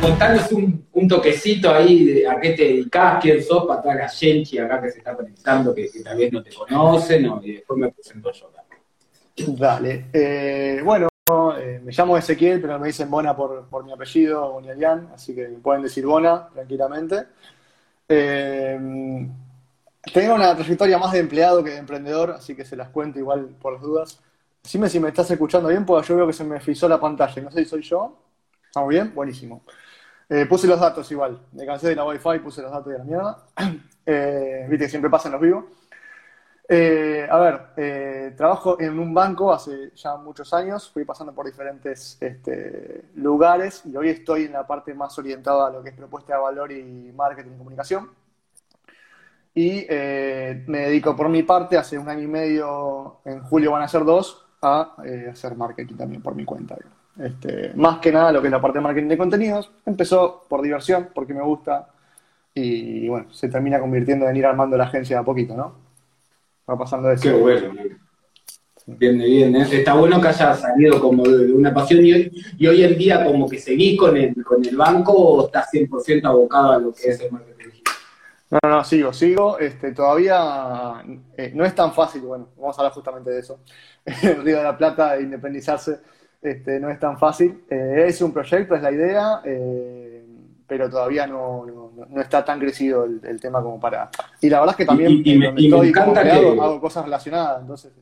contanos un, toquecito ahí de a qué te dedicás, quién sos, para toda la gente acá que se está conectando, que, tal vez no te conocen, y después me presento yo. Dale. Eh, bueno, eh, me llamo Ezequiel, pero me dicen Bona por, por mi apellido, Bonialian, así que me pueden decir Bona tranquilamente. Eh, tengo una trayectoria más de empleado que de emprendedor, así que se las cuento igual por las dudas. Dime si me estás escuchando bien, porque yo veo que se me frizó la pantalla. No sé si soy yo. ¿Estamos bien? Buenísimo. Eh, puse los datos igual. Me cansé de la Wi-Fi, puse los datos de la mierda. Eh, viste que siempre pasan los vivos. Eh, a ver, trabajo en un banco hace ya muchos años. Fui pasando por diferentes este, lugares y hoy estoy en la parte más orientada a lo que es propuesta de valor y marketing y comunicación y me dedico por mi parte, hace un año y medio, en julio van a ser dos, a hacer marketing también por mi cuenta. Este, más que nada lo que es la parte de marketing de contenidos. Empezó por diversión, porque me gusta, y bueno, se termina convirtiendo en ir armando la agencia a poquito, ¿no? Va pasando de eso. Qué bueno. Bien, bien. ¿eh? Está bueno que haya salido como de una pasión y hoy, y hoy en día como que seguís con el, con el banco o estás 100% abocado a lo que es el marketing. No, no, sigo, sigo. Este, todavía eh, no es tan fácil, bueno, vamos a hablar justamente de eso. El Río de la Plata, independizarse, este, no es tan fácil. Eh, es un proyecto, es la idea, eh, pero todavía no, no, está tan crecido el, tema como para... Y la verdad es que también estoy hago cosas relacionadas, entonces...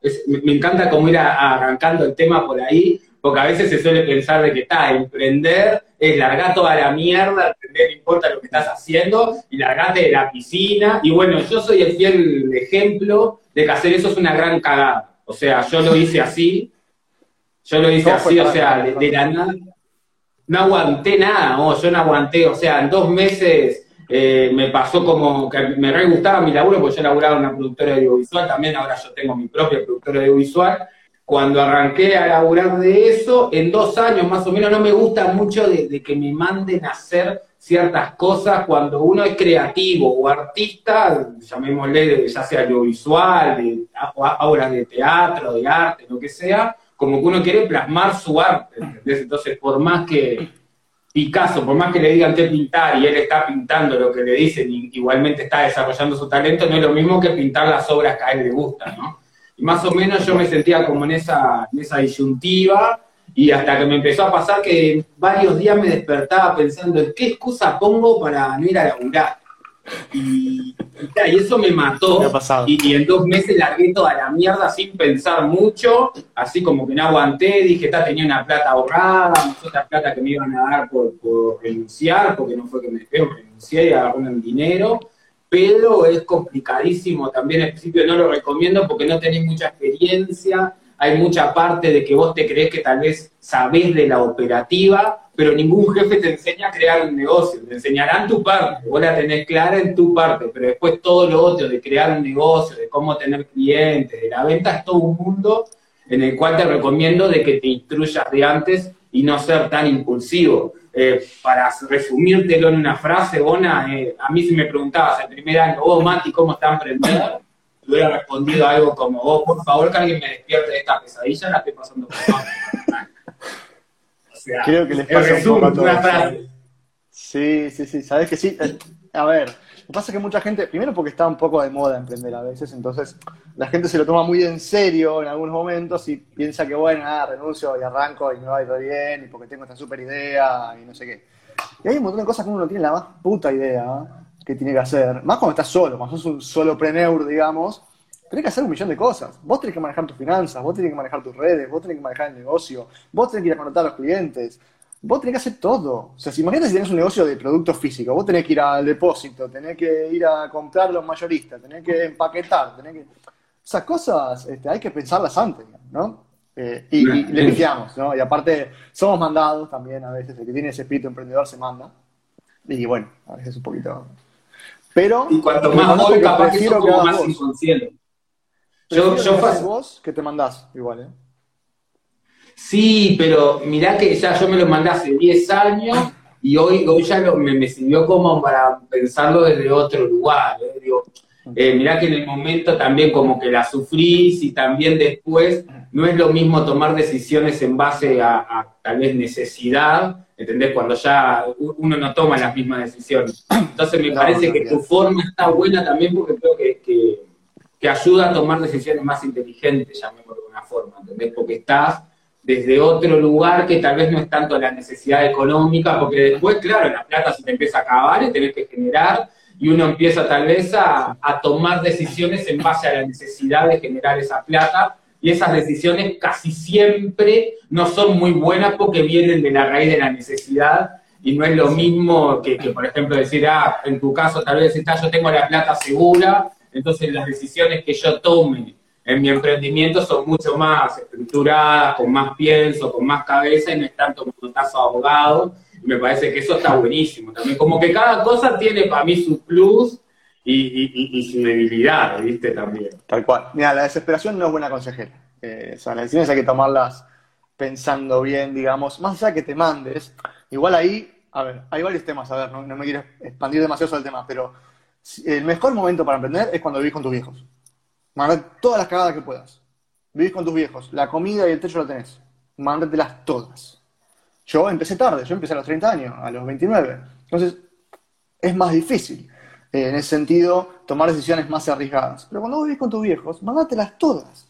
Este, me encanta como ir arrancando el tema por ahí, porque a veces se suele pensar de que está, emprender es largar toda la mierda, no importa lo que estás haciendo, y largarte de la piscina. Y bueno, yo soy el fiel ejemplo de que hacer eso es una gran cagada. O sea, yo lo hice así, yo lo hice así, o sea, de, la nada. No aguanté nada, yo no aguanté, o sea, en dos meses eh, me pasó como que me re gustaba mi laburo, porque yo laburaba en una productora audiovisual, también ahora yo tengo mi propia productora audiovisual, cuando arranqué a laburar de eso, en dos años más o menos, no me gusta mucho de, que me manden a hacer ciertas cosas. Cuando uno es creativo o artista, llamémosle ya sea audiovisual, de obras de teatro, de arte, lo que sea, como que uno quiere plasmar su arte, Entonces, por más que Picasso, por más que le digan que pintar y él está pintando lo que le dicen y igualmente está desarrollando su talento, no es lo mismo que pintar las obras que a él le gustan, ¿no? Y más o menos yo me sentía como en esa, en esa disyuntiva y hasta que me empezó a pasar que varios días me despertaba pensando en qué excusa pongo para no ir a laburar. Y, y, eso me mató. y, en dos meses largué toda la mierda sin pensar mucho, así como que no aguanté, dije, está, tenía una plata ahorrada, otra plata que me iban a dar por, renunciar, porque no fue que me dejé, renuncié y agarré un dinero pero es complicadísimo también al principio no lo recomiendo porque no tenés mucha experiencia, hay mucha parte de que vos te crees que tal vez sabés de la operativa, pero ningún jefe te enseña a crear un negocio, te enseñarán tu parte, vos la tenés clara en tu parte, pero después todo lo otro de crear un negocio, de cómo tener clientes, de la venta, es todo un mundo en el cual te recomiendo de que te instruyas de antes y no ser tan impulsivo. Eh, para resumírtelo en una frase, Bona, eh, a mí si me preguntabas el primer año, oh, Mati, ¿cómo está emprendiendo? Yo hubiera respondido algo como, oh, por favor, que alguien me despierte de esta pesadilla, la estoy pasando por O sea, Creo que les pasa un poco a Frase. Sí, sí, sí, sabes que sí. Eh, a ver, lo que pasa es que mucha gente, primero porque está un poco de moda emprender a veces, entonces la gente se lo toma muy en serio en algunos momentos y piensa que, bueno, nada, renuncio y arranco y me va a ir bien y porque tengo esta super idea y no sé qué. Y hay un montón de cosas que uno no tiene la más puta idea ¿eh? Que tiene que hacer. Más cuando estás solo, cuando sos un solo preneur, digamos, tenés que hacer un millón de cosas. Vos tenés que manejar tus finanzas, vos tenés que manejar tus redes, vos tenés que manejar el negocio, vos tenés que ir a conectar a los clientes, vos tenés que hacer todo. O sea, si imagínate si tenés un negocio de productos físicos, vos tenés que ir al depósito, tenés que ir a comprar los mayoristas, tenés que empaquetar, tenés que... Esas cosas este, hay que pensarlas antes, ¿no? Eh, y, le pifiamos, ¿no? Y aparte, somos mandados también a veces, el que tiene ese espíritu emprendedor se manda. Y bueno, a veces un poquito... Pero... Y cuanto más voy, capaz que sos como más inconsciente. Yo, yo vos que te mandás, igual, ¿eh? Sí, pero mirá que ya yo me lo mandé hace 10 años y hoy, hoy ya me, sirvió como para pensarlo desde otro lugar. ¿eh? Digo, eh, mirá que en el momento también como que la sufrís y también después no es lo mismo tomar decisiones en base a, tal vez necesidad, ¿entendés? Cuando ya uno no toma las mismas decisiones. Entonces me parece que tu forma está buena también porque creo que, que, ayuda a tomar decisiones más inteligentes, llamémoslo de una forma, ¿entendés? Porque estás desde otro lugar que tal vez no es tanto la necesidad económica, porque después, claro, la plata se te empieza a acabar y tenés que generar, y uno empieza tal vez a, tomar decisiones en base a la necesidad de generar esa plata, y esas decisiones casi siempre no son muy buenas porque vienen de la raíz de la necesidad, y no es lo mismo que, por ejemplo, decir, ah, en tu caso tal vez está, yo tengo la plata segura, entonces las decisiones que yo tome en mi emprendimiento son mucho más estructuradas, con más pienso, con más cabeza y no es tanto como estás abogado. Me parece que eso está buenísimo también. Como que cada cosa tiene para mí su plus y, y, su debilidad, ¿viste? También. Tal cual. Mira, la desesperación no es buena consejera. Eh, o sea, las decisiones hay que tomarlas pensando bien, digamos, más allá que te mandes. Igual ahí, a ver, hay varios temas, a ver, no, no me quiero expandir demasiado sobre el tema, pero el mejor momento para emprender es cuando vivís con tus viejos. Mandate todas las cagadas que puedas. Vivís con tus viejos, la comida y el techo lo tenés. Mándatelas todas. Yo empecé tarde, yo empecé a los 30 años, a los 29. Entonces, es más difícil, eh, en ese sentido, tomar decisiones más arriesgadas. Pero cuando vivís con tus viejos, mándatelas todas.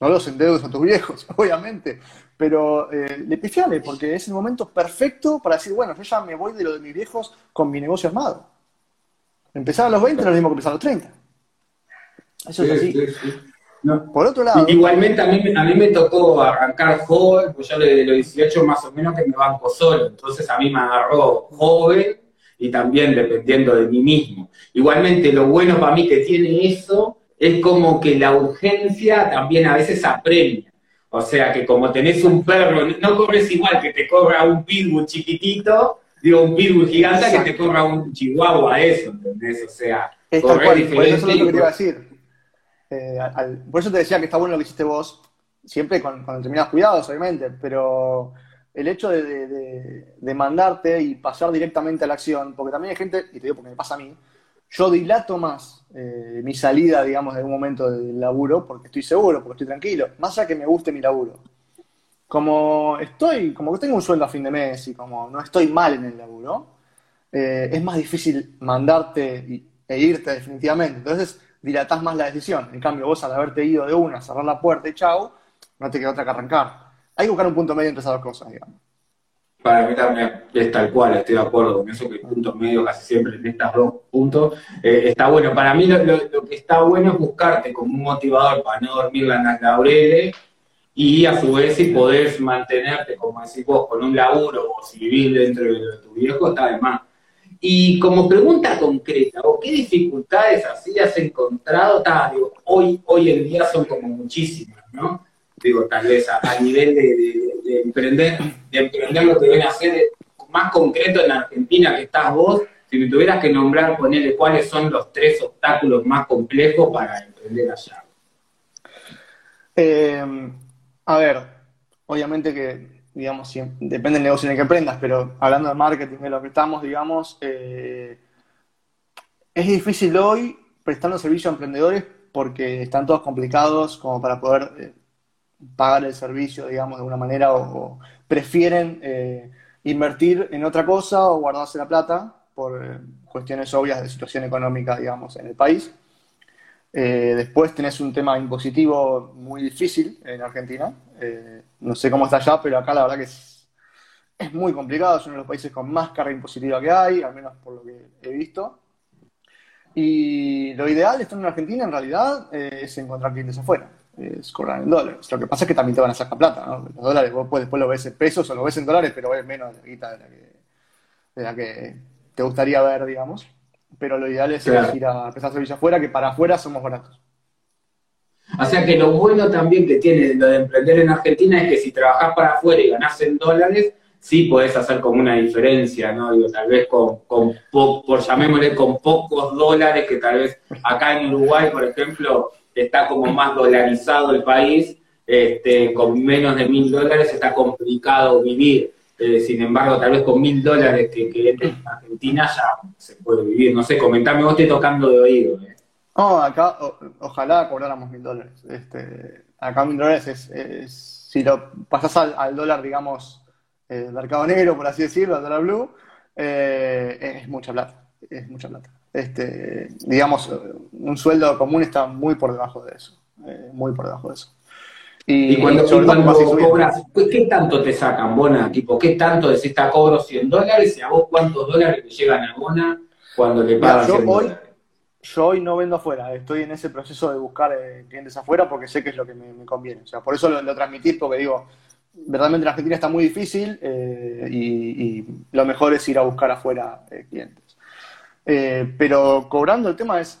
No los endeudes a tus viejos, obviamente, pero eh, le pifiale, porque es el momento perfecto para decir, bueno, yo ya me voy de lo de mis viejos con mi negocio armado. Empezar a los 20 es lo mismo que empezar a los 30. Eso es así. Por otro lado. Igualmente a mí, a mí me tocó arrancar joven, pues yo de los 18 más o menos que me banco solo. Entonces a mí me agarró joven y también dependiendo de mí mismo. Igualmente lo bueno para mí que tiene eso es como que la urgencia también a veces apremia. O sea que como tenés un perro, no corres igual que te corra un pitbull chiquitito, digo un pitbull gigante que te corra un chihuahua, eso, ¿entendés? O sea, correr diferente. Eso es lo que te iba a decir eh, por eso te decía que está bueno lo que hiciste vos, siempre con, con determinados cuidados, obviamente, pero el hecho de, mandarte y pasar directamente a la acción, porque también hay gente, y te digo porque me pasa a mí, yo dilato más eh, mi salida, digamos, de un momento del laburo, porque estoy seguro, porque estoy tranquilo, más allá que me guste mi laburo. Como estoy, como que tengo un sueldo a fin de mes y como no estoy mal en el laburo, eh, es más difícil mandarte e irte definitivamente. Entonces, dilatás más la decisión. En cambio, vos al haberte ido de una, cerrar la puerta y chau, no te queda otra que arrancar. Hay que buscar un punto medio entre esas dos cosas, digamos. Para mí también es tal cual, estoy de acuerdo con eso, que el punto medio casi siempre en estos dos puntos eh, está bueno. Para mí lo, que está bueno es buscarte como un motivador para no dormir las laureles y a su vez si podés mantenerte, como decís vos, con un laburo o si vivís dentro de tu viejo, está de más. Y como pregunta concreta, ¿o qué dificultades así has encontrado? hoy, hoy en día son como muchísimas, ¿no? Digo, tal vez a, nivel de, emprender, de emprender lo que ven a hacer más concreto en Argentina que estás vos, si me tuvieras que nombrar, ponerle cuáles son los tres obstáculos más complejos para emprender allá. Eh, a ver, obviamente que digamos, depende del negocio en el que aprendas, pero hablando de marketing, de lo que estamos, digamos, eh, es difícil hoy prestando servicio a emprendedores porque están todos complicados como para poder eh, pagar el servicio, digamos, de alguna manera, o, prefieren eh, invertir en otra cosa o guardarse la plata por cuestiones obvias de situación económica, digamos, en el país. Después tenés un tema impositivo muy difícil en Argentina, eh, no sé cómo está allá, pero acá la verdad que es, muy complicado. Es uno de los países con más carga impositiva que hay, al menos por lo que he visto. Y lo ideal estando en Argentina, en realidad, eh, es encontrar clientes afuera. Es cobrar en dólares. Lo que pasa es que también te van a sacar plata, ¿no? Los dólares, vos después lo ves en pesos o lo ves en dólares, pero es menos de la guita de la que, de la que te gustaría ver, digamos. Pero lo ideal es ir a empezar servicio afuera, que para afuera somos baratos. O sea que lo bueno también que tiene lo de emprender en Argentina es que si trabajas para afuera y ganás en dólares, sí podés hacer como una diferencia, ¿no? Digo, tal vez con, con por llamémosle, con pocos dólares, que tal vez acá en Uruguay, por ejemplo, está como más dolarizado el país, este, con menos de mil dólares está complicado vivir. Eh, sin embargo, tal vez con mil dólares que, que en Argentina ya se puede vivir. No sé, comentame, vos estoy tocando de oído. ¿eh? No, acá ojalá cobráramos mil dólares. Este, acá mil dólares es, si lo pasas al, dólar, digamos, eh, mercado negro, por así decirlo, al dólar blue, eh, es mucha plata. Es mucha plata. Este, digamos, un sueldo común está muy por debajo de eso. Muy por debajo de eso. Y, cuando, cobras, ¿qué tanto te sacan, Bona? Tipo, ¿qué tanto decís, está cobro 100 dólares y a vos cuántos dólares te llegan a Bona cuando le pagas yo hoy, Yo hoy no vendo afuera, estoy en ese proceso de buscar eh, clientes afuera porque sé que es lo que me, conviene. O sea, por eso lo, lo transmitís, porque digo, verdaderamente en Argentina está muy difícil eh, y, lo mejor es ir a buscar afuera clientes. pero cobrando el tema es,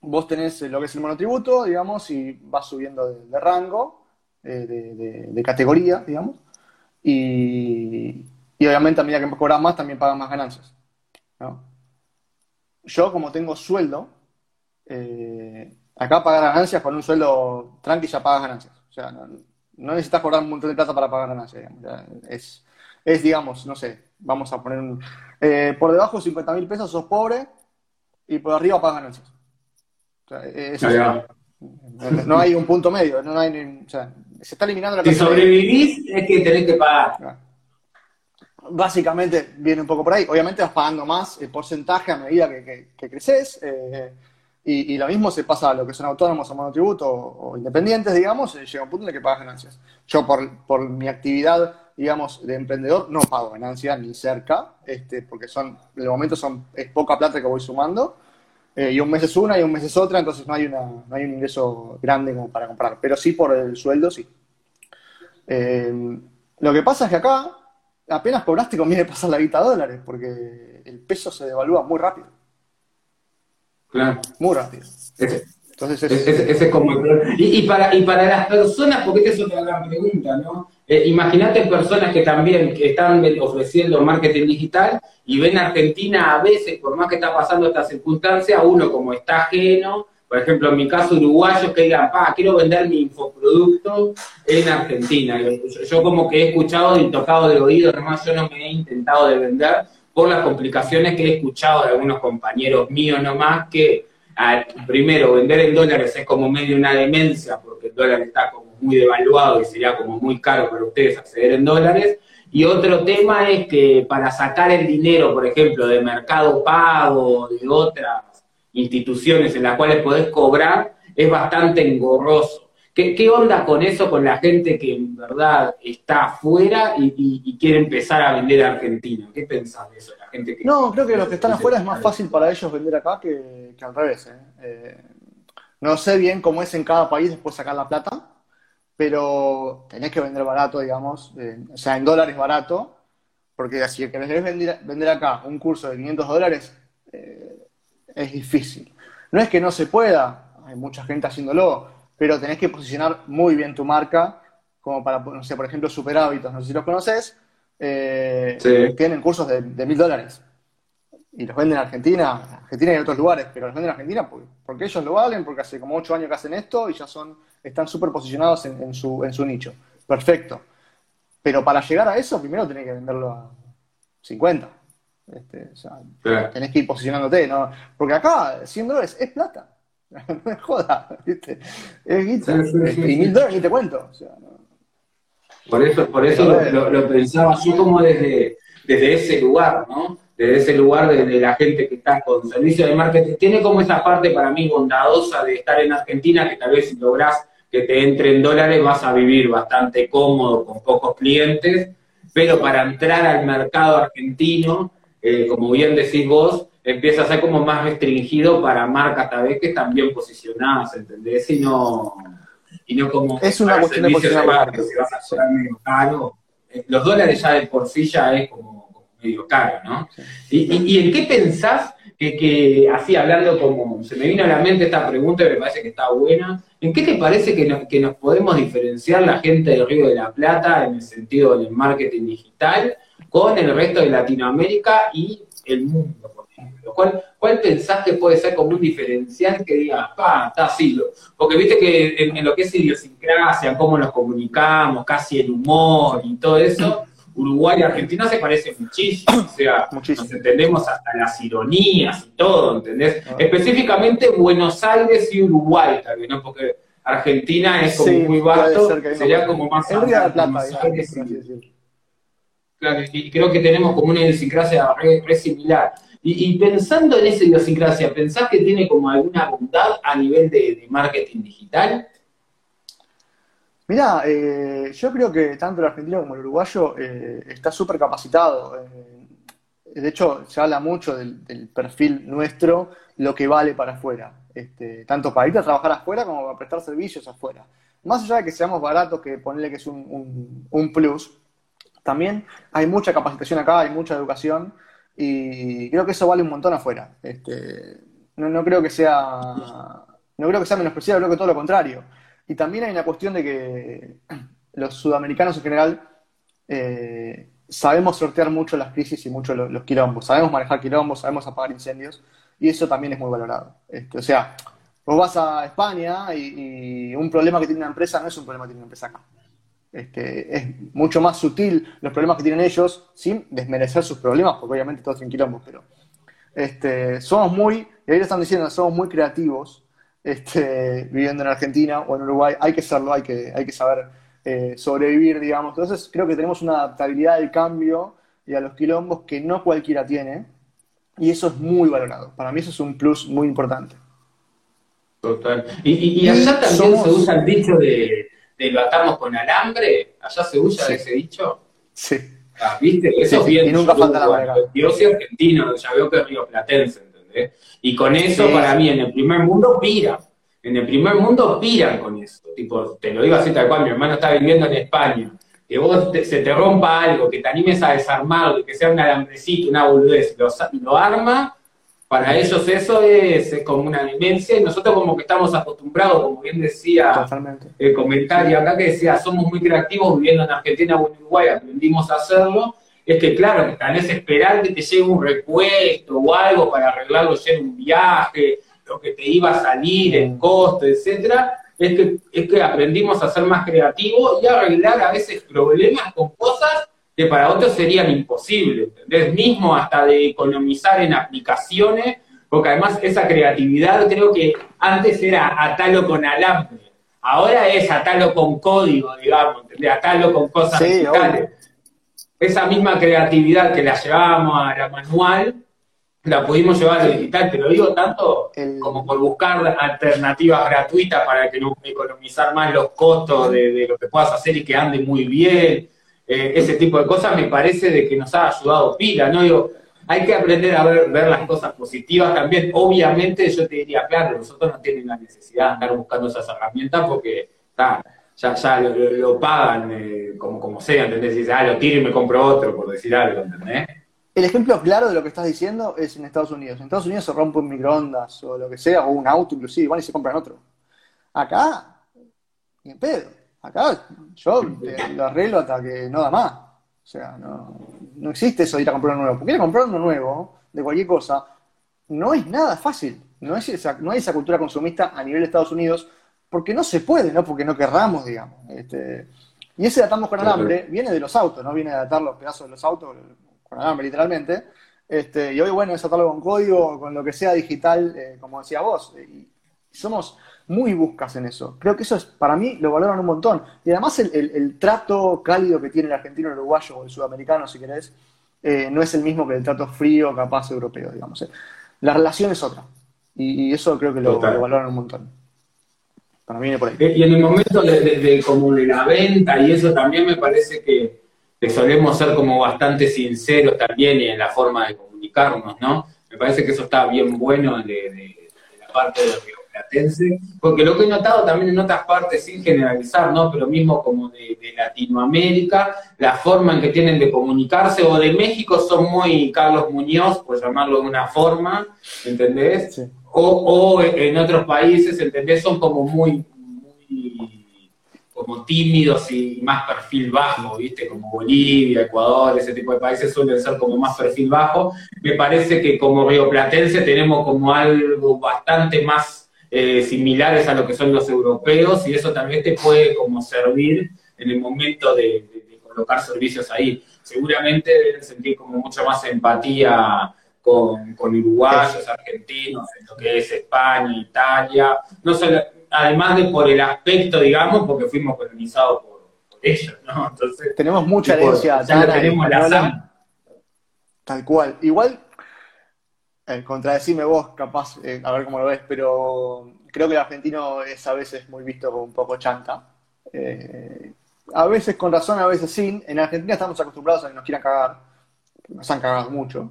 vos tenés lo que es el monotributo, digamos, y vas subiendo de rango, eh, de, categoría, digamos, y, obviamente a medida que cobras más también pagas más ganancias. Yo como tengo sueldo, eh, acá pagar ganancias con un sueldo tranqui ya pagas ganancias. O sea, no, necesitas cobrar un montón de plata para pagar ganancias. Es, es, digamos, no sé, vamos a poner un... Eh, por debajo de 50 mil pesos sos pobre y por arriba pagas ganancias. no, hay un punto medio, no hay, o sea, se está eliminando la Si sobrevivís, es que tenés que pagar. Básicamente viene un poco por ahí. Obviamente vas pagando más el porcentaje a medida que, creces. Eh, y, lo mismo se pasa a lo que son autónomos o monotributo o, independientes, digamos, eh, llega un punto en el que pagas ganancias. Yo, por, mi actividad, digamos, de emprendedor, no pago ganancias ni cerca, este, porque son, el momento son, es poca plata que voy sumando. Eh, y un mes es una y un mes es otra, entonces no hay, una, no hay un ingreso grande como para comprar, pero sí por el sueldo, sí. Eh, lo que pasa es que acá apenas cobraste conviene pasar la guita a dólares, porque el peso se devalúa muy rápido. Claro. Muy rápido. Entonces ese, es como y, para, y para las personas, porque esta es otra gran pregunta, ¿no? Eh, Imagínate personas que también están ofreciendo marketing digital y ven a Argentina a veces, por más que está pasando esta circunstancia, uno como está ajeno, por ejemplo, en mi caso uruguayos que digan, pa, quiero vender mi infoproducto en Argentina. Yo, como que he escuchado y tocado de oído, además yo no me he intentado de vender por las complicaciones que he escuchado de algunos compañeros míos nomás que primero, vender en dólares es como medio una demencia, porque el dólar está como muy devaluado y sería como muy caro para ustedes acceder en dólares. Y otro tema es que para sacar el dinero, por ejemplo, de mercado pago, de otras instituciones en las cuales podés cobrar, es bastante engorroso. ¿Qué, onda con eso, con la gente que en verdad está afuera y, quiere empezar a vender a Argentina? ¿Qué pensás de eso? La gente que, no, creo que los que están afuera es más fácil para ellos vender acá que, al revés. ¿eh? Eh, no sé bien cómo es en cada país después sacar la plata, pero tenés que vender barato, digamos, eh, o sea, en dólares barato, porque si querés vender, vender acá un curso de 500 dólares, es difícil. No es que no se pueda, hay mucha gente haciéndolo, pero tenés que posicionar muy bien tu marca, como para, no sé, por ejemplo, Super Hábitos, no sé si los conoces, eh, tienen cursos de mil dólares y los venden en Argentina, Argentina y en otros lugares, pero los venden en Argentina porque, ellos lo valen, porque hace como ocho años que hacen esto y ya son, están súper posicionados en, su, en su nicho. Perfecto. Pero para llegar a eso, primero tenés que venderlo a 50. Este, Tenés que ir posicionándote, ¿no? Porque acá 100 dólares es plata. no me joda, ¿viste? Es guita. y mil dólares ni te cuento. Por eso, por eso lo, pensaba así como desde, desde ese lugar, ¿no? Desde ese lugar de, la gente que está con servicio de marketing. Tiene como esa parte para mí bondadosa de estar en Argentina, que tal vez si lográs que te entre en dólares vas a vivir bastante cómodo con pocos clientes, pero para entrar al mercado argentino, eh, como bien decís vos, empieza a ser como más restringido para marcas tal vez que están bien posicionadas, ¿entendés? Y no, y no como... Es una cuestión de a cobrar medio caro, eh, los dólares ya de por sí ya es como, medio caro, ¿no? Y, y, en qué pensás que, que, así hablando como, se me vino a la mente esta pregunta y me parece que está buena, ¿en qué te parece que nos, que nos podemos diferenciar la gente del Río de la Plata en el sentido del marketing digital con el resto de Latinoamérica y el mundo? ¿Cuál, ¿Cuál pensás que puede ser como un diferencial que diga, pa, está así? Porque viste que en, lo que es idiosincrasia, cómo nos comunicamos, casi el humor y todo eso, Uruguay y Argentina se parecen muchísimo, o sea, nos entendemos hasta las ironías y todo, ¿entendés? Ah. Específicamente Buenos Aires y Uruguay, vez, ¿no? Porque Argentina es como muy vasto, sería como más... El Río de Plata, Claro, y creo que tenemos como una idiosincrasia re, similar. Y, pensando en esa idiosincrasia, ¿pensás que tiene como alguna bondad a nivel de, marketing digital? Mirá, eh, yo creo que tanto el argentino como el uruguayo eh, está súper capacitado. Eh, de hecho, se habla mucho del, perfil nuestro, lo que vale para afuera. Este, tanto para ir a trabajar afuera como para prestar servicios afuera. Más allá de que seamos baratos, que ponerle que es un plus, también hay mucha capacitación acá, hay mucha educación y creo que eso vale un montón afuera. Este, no, creo que sea no creo que sea menospreciado, creo que todo lo contrario. Y también hay una cuestión de que los sudamericanos en general eh, sabemos sortear mucho las crisis y mucho los, quilombos, sabemos manejar quilombos, sabemos apagar incendios y eso también es muy valorado. Este, o sea, vos vas a España y, y, un problema que tiene una empresa no es un problema que tiene una empresa acá. Este, es mucho más sutil los problemas que tienen ellos, sin desmerecer sus problemas, porque obviamente todos tienen quilombos, pero este, somos muy, y ahí lo están diciendo, somos muy creativos este, viviendo en Argentina o en Uruguay, hay que serlo, hay que, hay que saber eh, sobrevivir, digamos. Entonces creo que tenemos una adaptabilidad al cambio y a los quilombos que no cualquiera tiene, y eso es muy valorado. Para mí eso es un plus muy importante. Total. Y, allá también se usa el dicho de de lo atamos con alambre, allá se usa ese dicho. Sí. Ah, ¿Viste? Eso es bien. Y nunca falta la Yo soy argentino, ya veo que es río platense, ¿entendés? Y con eso, para mí, en el primer mundo, pira. En el primer mundo piran con eso. Tipo, te lo digo así tal cual, mi hermano está viviendo en España. Que vos se te rompa algo, que te animes a desarmarlo, que sea un alambrecito, una boludez, lo, lo arma para ellos eso es, como una demencia y nosotros como que estamos acostumbrados, como bien decía el comentario acá que decía, somos muy creativos viviendo en Argentina o en Uruguay, aprendimos a hacerlo, es que claro, que tenés esperar que te llegue un repuesto o algo para arreglarlo ya en un viaje, lo que te iba a salir, el costo, etcétera, es que, es que aprendimos a ser más creativos y a arreglar a veces problemas con cosas que para otros serían imposibles, ¿entendés? Mismo hasta de economizar en aplicaciones, porque además esa creatividad creo que antes era atalo con alambre, ahora es atalo con código, digamos, ¿entendés? Atalo con cosas digitales. Esa misma creatividad que la llevábamos a la manual, la pudimos llevar a lo digital, te lo digo tanto como por buscar alternativas gratuitas para que no economizar más los costos de, de lo que puedas hacer y que ande muy bien eh, ese tipo de cosas, me parece de que nos ha ayudado pila, ¿no? Digo, hay que aprender a ver, las cosas positivas también. Obviamente yo te diría, claro, nosotros no tienen la necesidad de andar buscando esas herramientas porque ya, ya lo, pagan eh, como, como sea, ¿entendés? Ah, lo tiro y me compro otro, por decir algo, ¿entendés? El ejemplo claro de lo que estás diciendo es en Estados Unidos. En Estados Unidos se rompe un microondas o lo que sea, o un auto inclusive, van y se compran otro. Acá, ni en pedo. Acá yo lo arreglo hasta que no da más. O sea, no, existe eso de ir a comprar uno nuevo. Porque ir a comprar uno nuevo, de cualquier cosa, no es nada fácil. No, es esa, no hay esa cultura consumista a nivel de Estados Unidos, porque no se puede, no porque no querramos, digamos. Este, y ese atamos con alambre viene de los autos, no viene de atar los pedazos de los autos con alambre, literalmente. Este, y hoy, bueno, es atarlo con código, con lo que sea digital, eh, como decía vos. Y somos muy buscas en eso. Creo que eso es, para mí, lo valoran un montón. Y además el, trato cálido que tiene el argentino, el uruguayo o el sudamericano, si querés, eh, no es el mismo que el trato frío, capaz europeo, digamos. Eh. La relación es otra. Y, eso creo que lo, valoran un montón. Para mí por ahí. Y en el momento de, como de la venta y eso también me parece que, solemos ser como bastante sinceros también y en la forma de comunicarnos, ¿no? Me parece que eso está bien bueno de, la parte de porque lo que he notado también en otras partes, sin generalizar, ¿no? Pero mismo como de, Latinoamérica, la forma en que tienen de comunicarse, o de México son muy Carlos Muñoz, por llamarlo de una forma, ¿entendés? O, en otros países, ¿entendés? Son como muy, como tímidos y más perfil bajo, ¿viste? Como Bolivia, Ecuador, ese tipo de países suelen ser como más perfil bajo. Me parece que como rioplatense tenemos como algo bastante más eh, similares a lo que son los europeos y eso también te puede como servir en el momento de, colocar servicios ahí. Seguramente deben sentir como mucho más empatía con, uruguayos, argentinos, en lo que es España, Italia, no solo, además de por el aspecto, digamos, porque fuimos colonizados por, ellos, ¿no? Entonces, tenemos mucha herencia. Ya tenemos la Tal cual. Igual, eh, contradecime vos, capaz, eh, a ver cómo lo ves, pero creo que el argentino es a veces muy visto como un poco chanta. Eh, a veces con razón, a veces sin. En Argentina estamos acostumbrados a que nos quieran cagar. Nos han cagado mucho.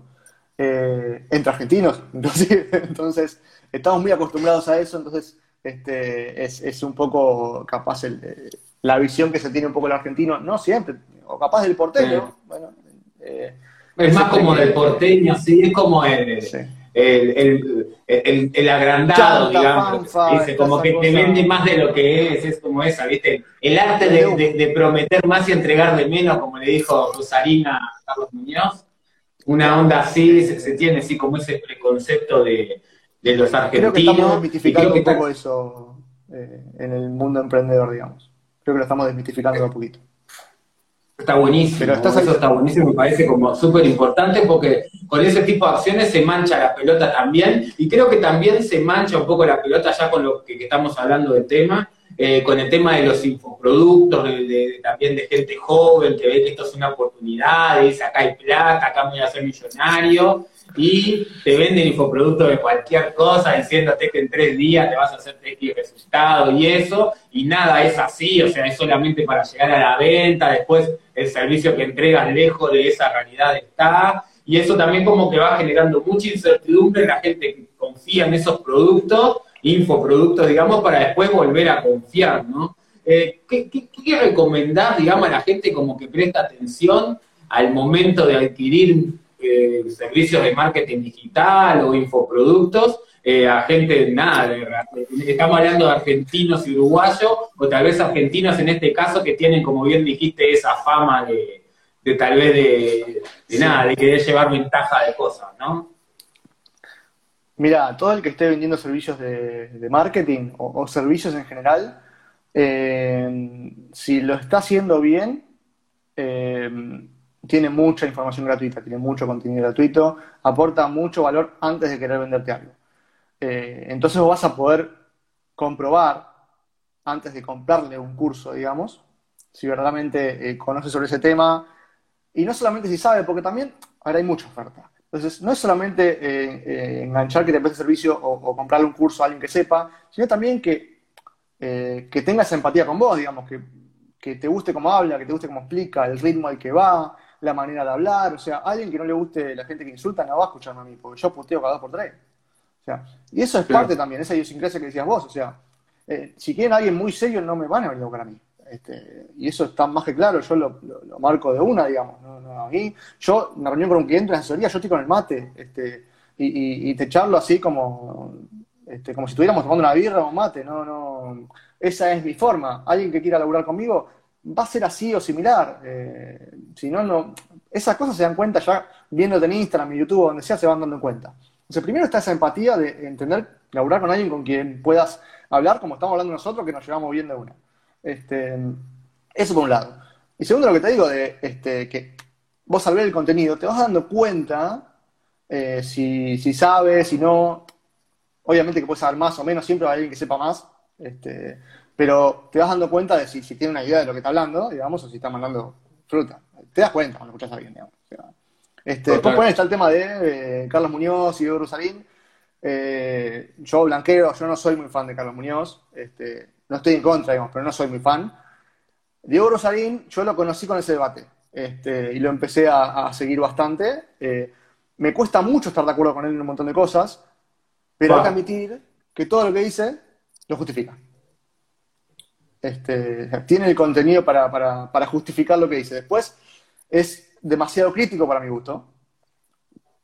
Eh, entre argentinos, Entonces, estamos muy acostumbrados a eso. Entonces, este, es, un poco capaz el, la visión que se tiene un poco el argentino. No siempre, o capaz del porteño. Bueno, eh, es más como del porteño, sí, es como el, el, agrandado, digamos. Dice, como que te vende más de lo que es, es como esa, ¿viste? El arte de, prometer más y entregar de menos, como le dijo Rosarina a Carlos Muñoz. Una onda así, se, tiene así como ese preconcepto de, los argentinos. Creo que estamos desmitificando un poco eso eh, en el mundo emprendedor, digamos. Creo que lo estamos desmitificando un poquito. Está buenísimo, Pero eso está buenísimo, me parece como súper importante porque con ese tipo de acciones se mancha la pelota también y creo que también se mancha un poco la pelota ya con lo que, estamos hablando del tema, eh, con el tema de los infoproductos, de, también de gente joven que ve que esto es una oportunidad, dice acá hay plata, acá voy a ser millonario y te venden infoproductos de cualquier cosa diciéndote que en tres días te vas a hacer X resultado y eso, y nada es así, o sea, es solamente para llegar a la venta, después el servicio que entregas lejos de esa realidad está, y eso también como que va generando mucha incertidumbre en la gente que confía en esos productos, infoproductos, digamos, para después volver a confiar, ¿no? Eh, ¿qué, qué, qué recomendar, digamos, a la gente como que presta atención al momento de adquirir eh, servicios de marketing digital o infoproductos eh, a gente, nada, estamos hablando de argentinos y uruguayos, o tal vez argentinos en este caso que tienen, como bien dijiste, esa fama de, tal vez de, nada, de querer llevar ventaja de cosas, ¿no? Mira, todo el que esté vendiendo servicios de, marketing o, servicios en general, eh, si lo está haciendo bien, tiene mucha información gratuita, tiene mucho contenido gratuito, aporta mucho valor antes de querer venderte algo. Eh, entonces vos vas a poder comprobar, antes de comprarle un curso, digamos, si verdaderamente eh, conoce sobre ese tema, y no solamente si sabe, porque también ahora hay mucha oferta. Entonces, no es solamente eh, enganchar que te preste servicio o, comprarle un curso a alguien que sepa, sino también que, que tenga esa empatía con vos, digamos, que, que te guste cómo habla, que te guste cómo explica, el ritmo al que va, la manera de hablar, o sea, alguien que no le guste la gente que insulta no va a escucharme a mí, porque yo puteo cada dos por tres. O sea, y eso es parte también, esa idiosincrasia que decías vos, o sea, eh, si quieren a alguien muy serio no me van a venir a buscar a mí. Este, y eso está más que claro, yo lo, marco de una, digamos. No, no, a mí, yo, en una reunión con un cliente en asesoría, yo estoy con el mate, este, y, te charlo así como, este, como si estuviéramos tomando una birra o un mate, no, no, esa es mi forma. Alguien que quiera laburar conmigo, va a ser así o similar. Eh, si no, no. Esas cosas se dan cuenta ya viéndote en Instagram, en YouTube, donde sea, se van dando cuenta. Entonces, primero está esa empatía de entender, laburar con alguien con quien puedas hablar como estamos hablando nosotros, que nos llevamos bien de una. Este, eso por un lado. Y segundo, lo que te digo, de este, que vos al ver el contenido te vas dando cuenta eh, si, si sabes, si no. Obviamente que puedes saber más o menos, siempre hay alguien que sepa más. Este, pero te vas dando cuenta de si, tiene una idea de lo que está hablando, digamos, o si está mandando fruta. Te das cuenta cuando escuchas a alguien, digamos. este, después está el tema de eh, Carlos Muñoz y Diego Rosarín. Eh, yo blanqueo, yo no soy muy fan de Carlos Muñoz. Este, no estoy en contra, digamos, pero no soy muy fan. Diego Rosarín, yo lo conocí con ese debate este, y lo empecé a, seguir bastante. Eh, me cuesta mucho estar de acuerdo con él en un montón de cosas, pero hay que admitir que todo lo que dice lo justifica. Este, tiene el contenido para, justificar lo que dice. Después es demasiado crítico para mi gusto,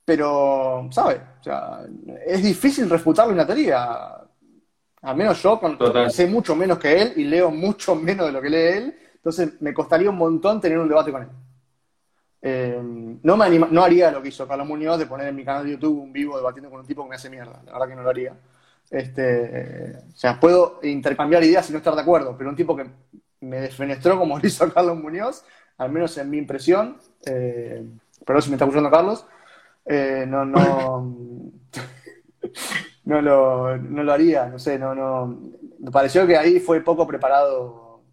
pero, ¿sabe? es difícil refutarlo una teoría. Al menos yo sé mucho menos que él y leo mucho menos de lo que lee él, entonces me costaría un montón tener un debate con él. Eh, no, me no haría lo que hizo Carlos Muñoz de poner en mi canal de YouTube un vivo debatiendo con un tipo que me hace mierda. La verdad que no lo haría. Este, o sea, puedo intercambiar ideas y no estar de acuerdo, pero un tipo que me desfenestró como lo hizo Carlos Muñoz, al menos en mi impresión, eh, perdón si me está escuchando Carlos, eh, no, no, no, lo, no lo haría, no sé, no, no, me pareció que ahí fue poco preparado.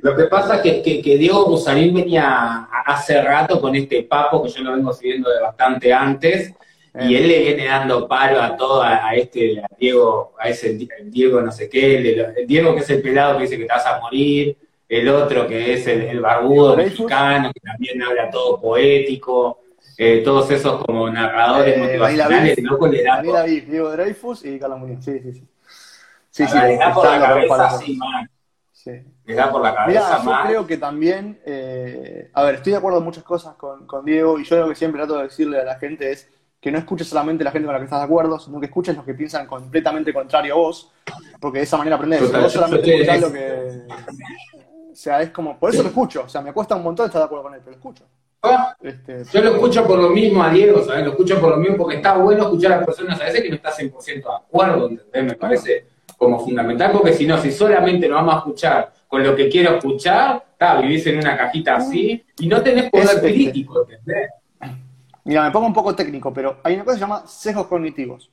Lo que pasa es que, que, Diego Musarín venía hace rato con este papo que yo lo vengo siguiendo de bastante antes, y él le viene dando palo a todo, a, este, a Diego, a ese Diego no sé qué, el, Diego que es el pelado que dice que te vas a morir, el otro que es el, barbudo mexicano, que también habla todo poético, eh, todos esos como narradores eh, motivacionales, loco le da. Diego Dreyfus y Carlos Muñoz, sí, sí, sí. Sí, sí, le da por la cabeza sí, man. Sí. Le da por la cabeza Mira, yo creo que también, eh, a ver, estoy de acuerdo en muchas cosas con, con Diego y yo lo que siempre trato de decirle a la gente es que no escuches solamente la gente con la que estás de acuerdo, sino que escuches los que piensan completamente contrario a vos, porque de esa manera aprendes. Si vos solamente escuchás lo que. O sea, es como. Por eso lo escucho. O sea, me cuesta un montón estar de acuerdo con él, pero lo escucho. Ah, este, yo lo escucho por lo mismo a Diego, ¿sabes? Lo escucho por lo mismo porque está bueno escuchar a las personas a veces que no estás 100% de acuerdo, ¿entendés? Me parece como fundamental, porque si no, si solamente nos vamos a escuchar con lo que quiero escuchar, está, vivís en una cajita así y no tenés poder crítico, ¿entendés? Mira, me pongo un poco técnico, pero hay una cosa que se llama sesgos cognitivos.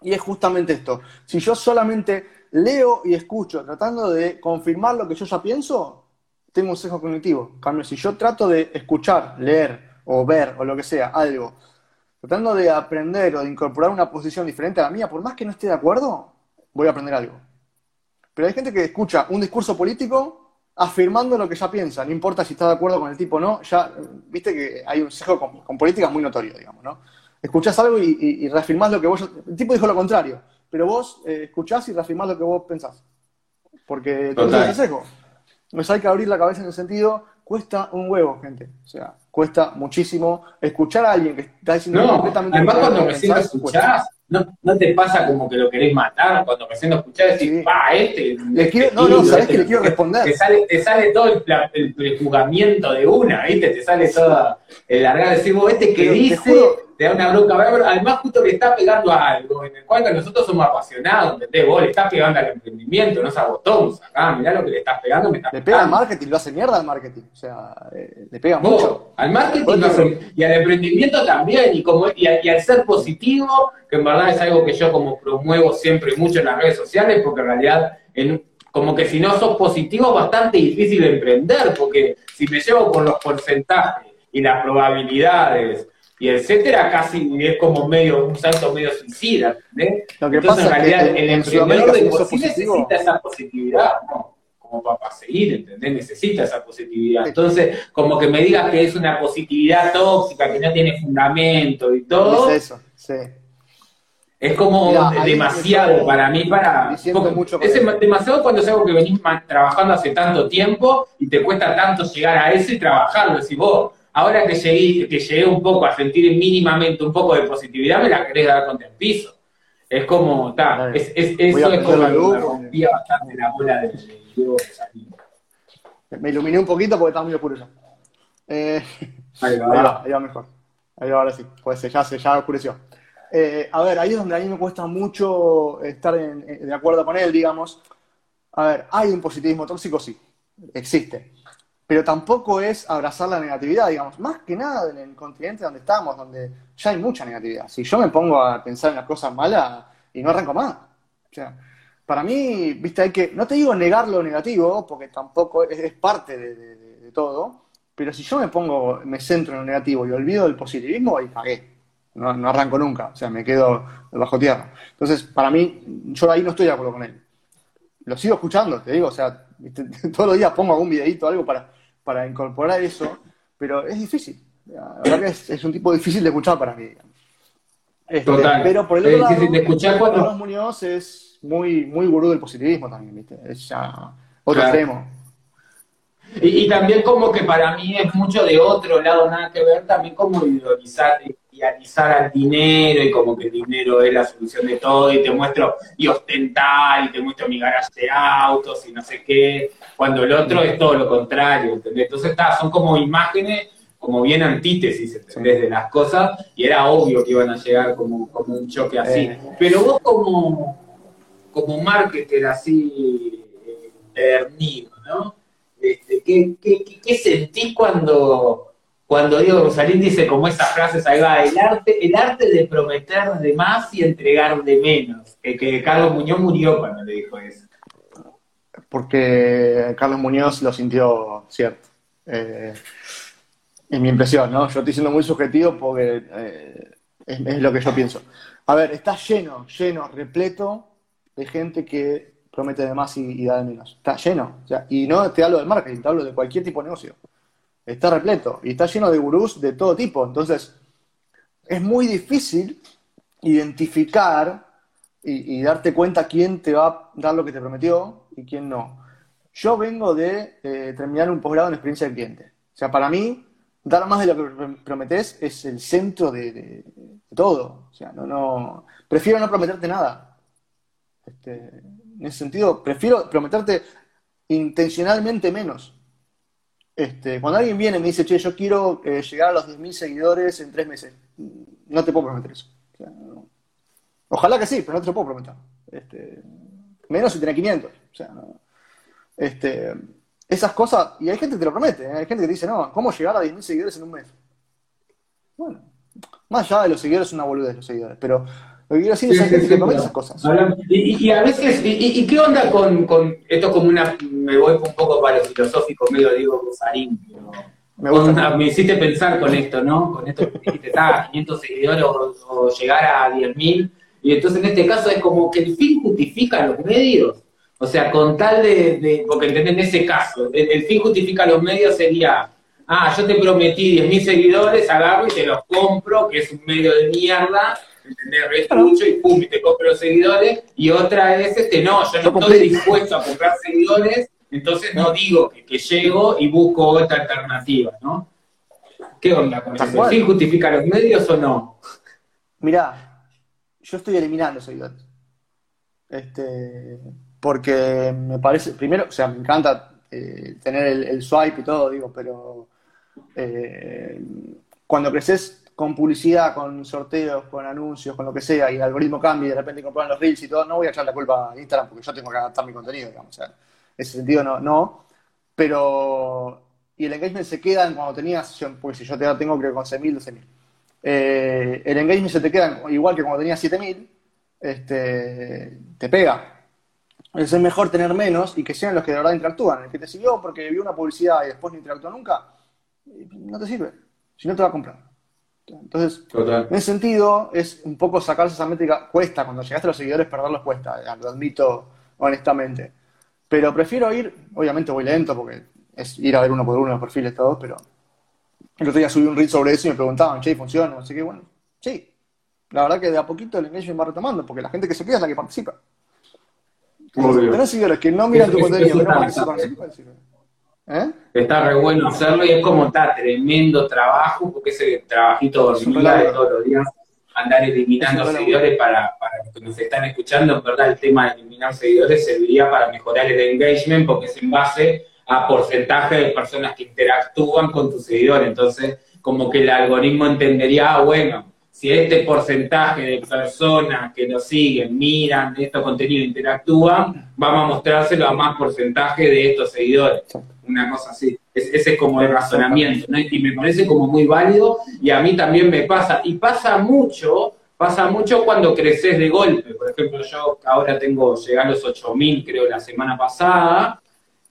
Y es justamente esto. Si yo solamente leo y escucho tratando de confirmar lo que yo ya pienso, tengo un sesgo cognitivo. En cambio, si yo trato de escuchar, leer o ver o lo que sea, algo, tratando de aprender o de incorporar una posición diferente a la mía, por más que no esté de acuerdo, voy a aprender algo. Pero hay gente que escucha un discurso político afirmando lo que ya piensa, no importa si está de acuerdo con el tipo o no, ya, viste que hay un sesgo con, políticas muy notorio, digamos, ¿no? Escuchás algo y, y, reafirmás lo que vos, el tipo dijo lo contrario, pero vos eh, escuchás y reafirmás lo que vos pensás, porque tenés ese sesgo. Entonces hay que abrir la cabeza en el sentido, cuesta un huevo, gente, o sea, cuesta muchísimo. Escuchar a alguien que está diciendo no, completamente... Además cuando recién escuchás, ¿No, ¿No te pasa como que lo querés matar cuando recién lo escuchás decís, pa, este, le quiero, No, no, sabés que le quiero responder. Te sale, te sale todo el, el, de una, ¿viste? Te sale todo el largar de decir, vos, este que dice te da una bronca Además, justo le está pegando a algo en el cual nosotros somos apasionados, ¿entendés? Vos le estás pegando al emprendimiento, no es a botón, acá, mirá lo que le estás pegando, me está Le pega al marketing, lo hace mierda al marketing, o sea, eh, le pega mucho. Al marketing y al emprendimiento también, y, como, y, al ser positivo, que en verdad es algo que yo como promuevo siempre mucho en las redes sociales, porque en realidad como que si no sos positivo es bastante difícil emprender, porque si me llevo con los porcentajes y las probabilidades y etcétera, casi es como medio, un salto medio suicida, Lo que Entonces, en realidad, el emprendedor de por sí necesita esa positividad, Como para, seguir, ¿entendés? Necesita esa positividad. Entonces, como que me digas que es una positividad tóxica, que no tiene fundamento y todo. Es eso, sí. Es como demasiado para mí, para... Mucho es demasiado cuando es algo que venís trabajando hace tanto tiempo y te cuesta tanto llegar a eso y trabajarlo. Si vos ahora que llegué, que llegué un poco a sentir mínimamente un poco de positividad, me la querés dar contra el piso. Es como, está, es, es, eso es como me rompía bastante la bola de Diego Me iluminé un poquito porque estaba muy oscuro eh, ahí, va, ahí, va, mejor. Ahí va, ahora sí. Pues ya, se, ya oscureció. Eh, a ver, ahí es donde a mí me cuesta mucho estar de acuerdo con él, digamos. A ver, hay un positivismo tóxico, sí, existe pero tampoco es abrazar la negatividad, digamos, más que nada en el continente donde estamos, donde ya hay mucha negatividad. Si yo me pongo a pensar en las cosas malas y no arranco más. O sea, para mí, viste, hay que, no te digo negar lo negativo, porque tampoco es, parte de, todo, pero si yo me pongo, me centro en lo negativo y olvido el positivismo, ahí cagué. No, no arranco nunca, o sea, me quedo bajo tierra. Entonces, para mí, yo ahí no estoy de acuerdo con él. Lo sigo escuchando, te digo, o sea, todos los días pongo algún videito, algo para, para incorporar eso, pero es difícil. La verdad que es, un tipo difícil de escuchar para mí. Este, Total. Pero por el otro lado, de escuchar cuando... Muñoz es muy, muy gurú del positivismo también, ¿viste? Es ya otro extremo. Y, también como que para mí es mucho de otro lado, nada que ver, también como idealizar, idealizar al dinero y como que el dinero es la solución de todo y te muestro y ostentar y te muestro mi garaje de autos y no sé qué, cuando el otro es todo lo contrario, ¿entendés? Entonces está, son como imágenes como bien antítesis, ¿entendés? De las cosas y era obvio que iban a llegar como, como un choque así. Eh. Pero vos como, como marketer así, eh, ¿no? Este, qué, qué, sentís cuando, cuando Diego Rosalín dice como esas frases ahí va, el arte, el arte de prometer de más y entregar de menos? Que, que Carlos Muñoz murió cuando le dijo eso. Porque Carlos Muñoz lo sintió cierto. Eh, es mi impresión, ¿no? Yo estoy siendo muy subjetivo porque eh, es, lo que yo pienso. A ver, está lleno, lleno, repleto de gente que promete de más y, da de menos. Está lleno. y no te hablo del marketing, te hablo de cualquier tipo de negocio. Está repleto. Y está lleno de gurús de todo tipo. Entonces, es muy difícil identificar y, darte cuenta quién te va a dar lo que te prometió y quién no. Yo vengo de eh, terminar un posgrado en experiencia del cliente. O sea, para mí, dar más de lo que prometes es el centro de, todo. O sea, no, no, prefiero no prometerte nada. Este, en ese sentido, prefiero prometerte intencionalmente menos. Este, cuando alguien viene y me dice, che, yo quiero eh, llegar a los 10.000 seguidores en tres meses, no te puedo prometer eso. Ojalá que sí, pero no te lo puedo prometer. Este, menos si tenés 500. O sea, este, esas cosas, y hay gente que te lo promete, ¿eh? hay gente que te dice, no, ¿cómo llegar a 10.000 seguidores en un mes? Bueno, más allá de los seguidores es una boludez los seguidores, pero lo que quiero decir es que hay gente que promete esas cosas. Y, a veces, y, qué onda con, con, esto como una, me voy un poco para lo filosófico, medio digo Rosarín, me, me, hiciste pensar con esto, ¿no? Con esto que dijiste, 500 seguidores o, llegar a 10.000, y entonces en este caso es como que el fin justifica los medios. O sea, con tal de, porque entendés en ese caso, el, fin justifica los medios sería, ah, yo te prometí 10.000 seguidores, agarro y te los compro, que es un medio de mierda, ¿entendés? mucho y pum, y te compro los seguidores, y otra es este, no, yo no estoy dispuesto a comprar seguidores, entonces no digo que, llego y busco otra alternativa, ¿no? ¿Qué onda con eso? ¿El fin justifica los medios o no? Mirá, yo estoy eliminando seguidores. Este, porque me parece, primero, o sea, me encanta eh, tener el, swipe y todo, digo, pero eh, cuando creces con publicidad, con sorteos, con anuncios, con lo que sea, y el algoritmo cambia y de repente compran los reels y todo, no voy a echar la culpa a Instagram porque yo tengo que adaptar mi contenido, digamos, o sea, en ese sentido no, no, pero, y el engagement se queda cuando tenías, porque si yo te tengo creo 11.000, 12.000, eh, el engagement se te queda igual que cuando tenías 7.000, este, te pega, es mejor tener menos y que sean los que de verdad interactúan. El que te siguió porque vio una publicidad y después no interactuó nunca, no te sirve. Si no te va a comprar. Entonces, en ese sentido, es un poco sacarse esa métrica. Cuesta, cuando llegaste a los seguidores, perderlos cuesta, lo admito honestamente. Pero prefiero ir, obviamente voy lento porque es ir a ver uno por uno los perfiles todos, pero el otro día subí un read sobre eso y me preguntaban, che, ¿funciona? Así que bueno, sí. La verdad que de a poquito el engagement va retomando, porque la gente que se queda es la que participa. Tenés seguidores que no miran tu contenido, ¿Eh? Está re bueno hacerlo y es como está tremendo trabajo, porque ese trabajito de todos los días, andar eliminando seguidores para, para los que nos están escuchando, en verdad el tema de eliminar seguidores serviría para mejorar el engagement porque es en base a porcentaje de personas que interactúan con tu seguidor. Entonces, como que el algoritmo entendería, ah, bueno, si este porcentaje de personas que nos siguen, miran estos contenidos, interactúan, vamos a mostrárselo a más porcentaje de estos seguidores. Una cosa así. ese es como el razonamiento, ¿no? Y me parece como muy válido y a mí también me pasa. Y pasa mucho, pasa mucho cuando creces de golpe. Por ejemplo, yo ahora tengo, llegué a los 8.000 creo la semana pasada,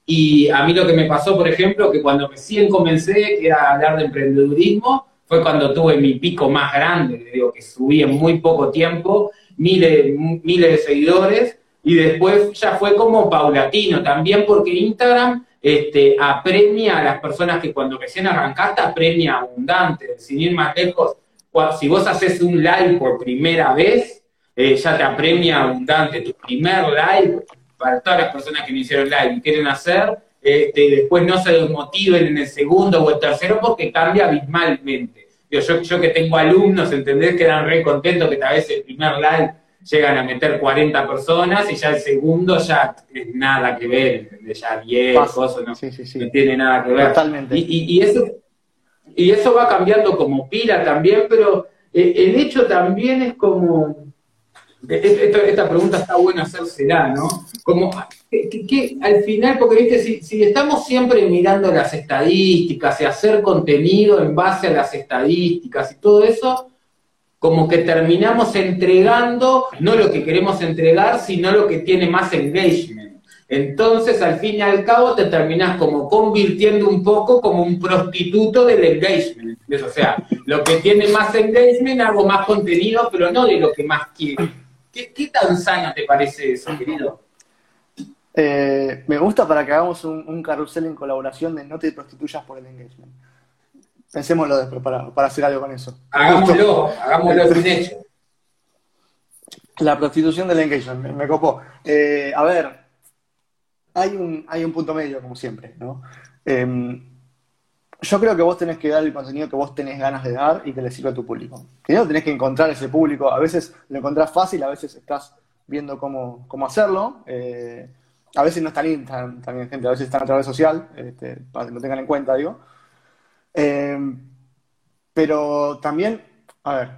y a mí lo que me pasó, por ejemplo, que cuando recién comencé, que era hablar de emprendedurismo, fue cuando tuve mi pico más grande, digo, que subí en muy poco tiempo, miles, miles de seguidores, y después ya fue como paulatino, también porque Instagram este, apremia a las personas que cuando recién arrancaste apremia abundante, sin ir más lejos, si vos haces un live por primera vez, eh, ya te apremia abundante. Tu primer live, para todas las personas que no hicieron live y quieren hacer, este, y después no se desmotiven en el segundo o el tercero porque cambia abismalmente. Yo, yo, que tengo alumnos, ¿entendés? Que eran re contentos que tal vez el primer live llegan a meter 40 personas y ya el segundo ya es nada que ver, ¿entendés? Ya 10, cosas, no, no tiene nada que ver. Totalmente. Y, y, eso, y eso va cambiando como pila también, pero eh, el hecho también es como... Esta, esta pregunta está buena hacérsela, ¿no? Como que, al final, porque viste, si, estamos siempre mirando las estadísticas y hacer contenido en base a las estadísticas y todo eso, como que terminamos entregando no lo que queremos entregar, sino lo que tiene más engagement. Entonces, al fin y al cabo, te terminas como convirtiendo un poco como un prostituto del engagement. O sea, lo que tiene más engagement, hago más contenido, pero no de lo que más quiero. ¿Qué, tan sano te parece eso, querido? Eh, me gusta para que hagamos un, un, carrusel en colaboración de no te prostituyas por el engagement. Pensémoslo después para, para hacer algo con eso. Hagámoslo, hagámoslo un hecho. La prostitución del engagement, me, copó. Eh, a ver, hay un, hay un punto medio, como siempre, ¿no? Em, yo creo que vos tenés que dar el contenido que vos tenés ganas de dar y que le sirva a tu público. Primero tenés que encontrar ese público. A veces lo encontrás fácil, a veces estás viendo cómo, cómo hacerlo. Eh, a veces no están en también, gente, a veces están a través social, este, para que lo tengan en cuenta, digo. Eh, pero también, a ver,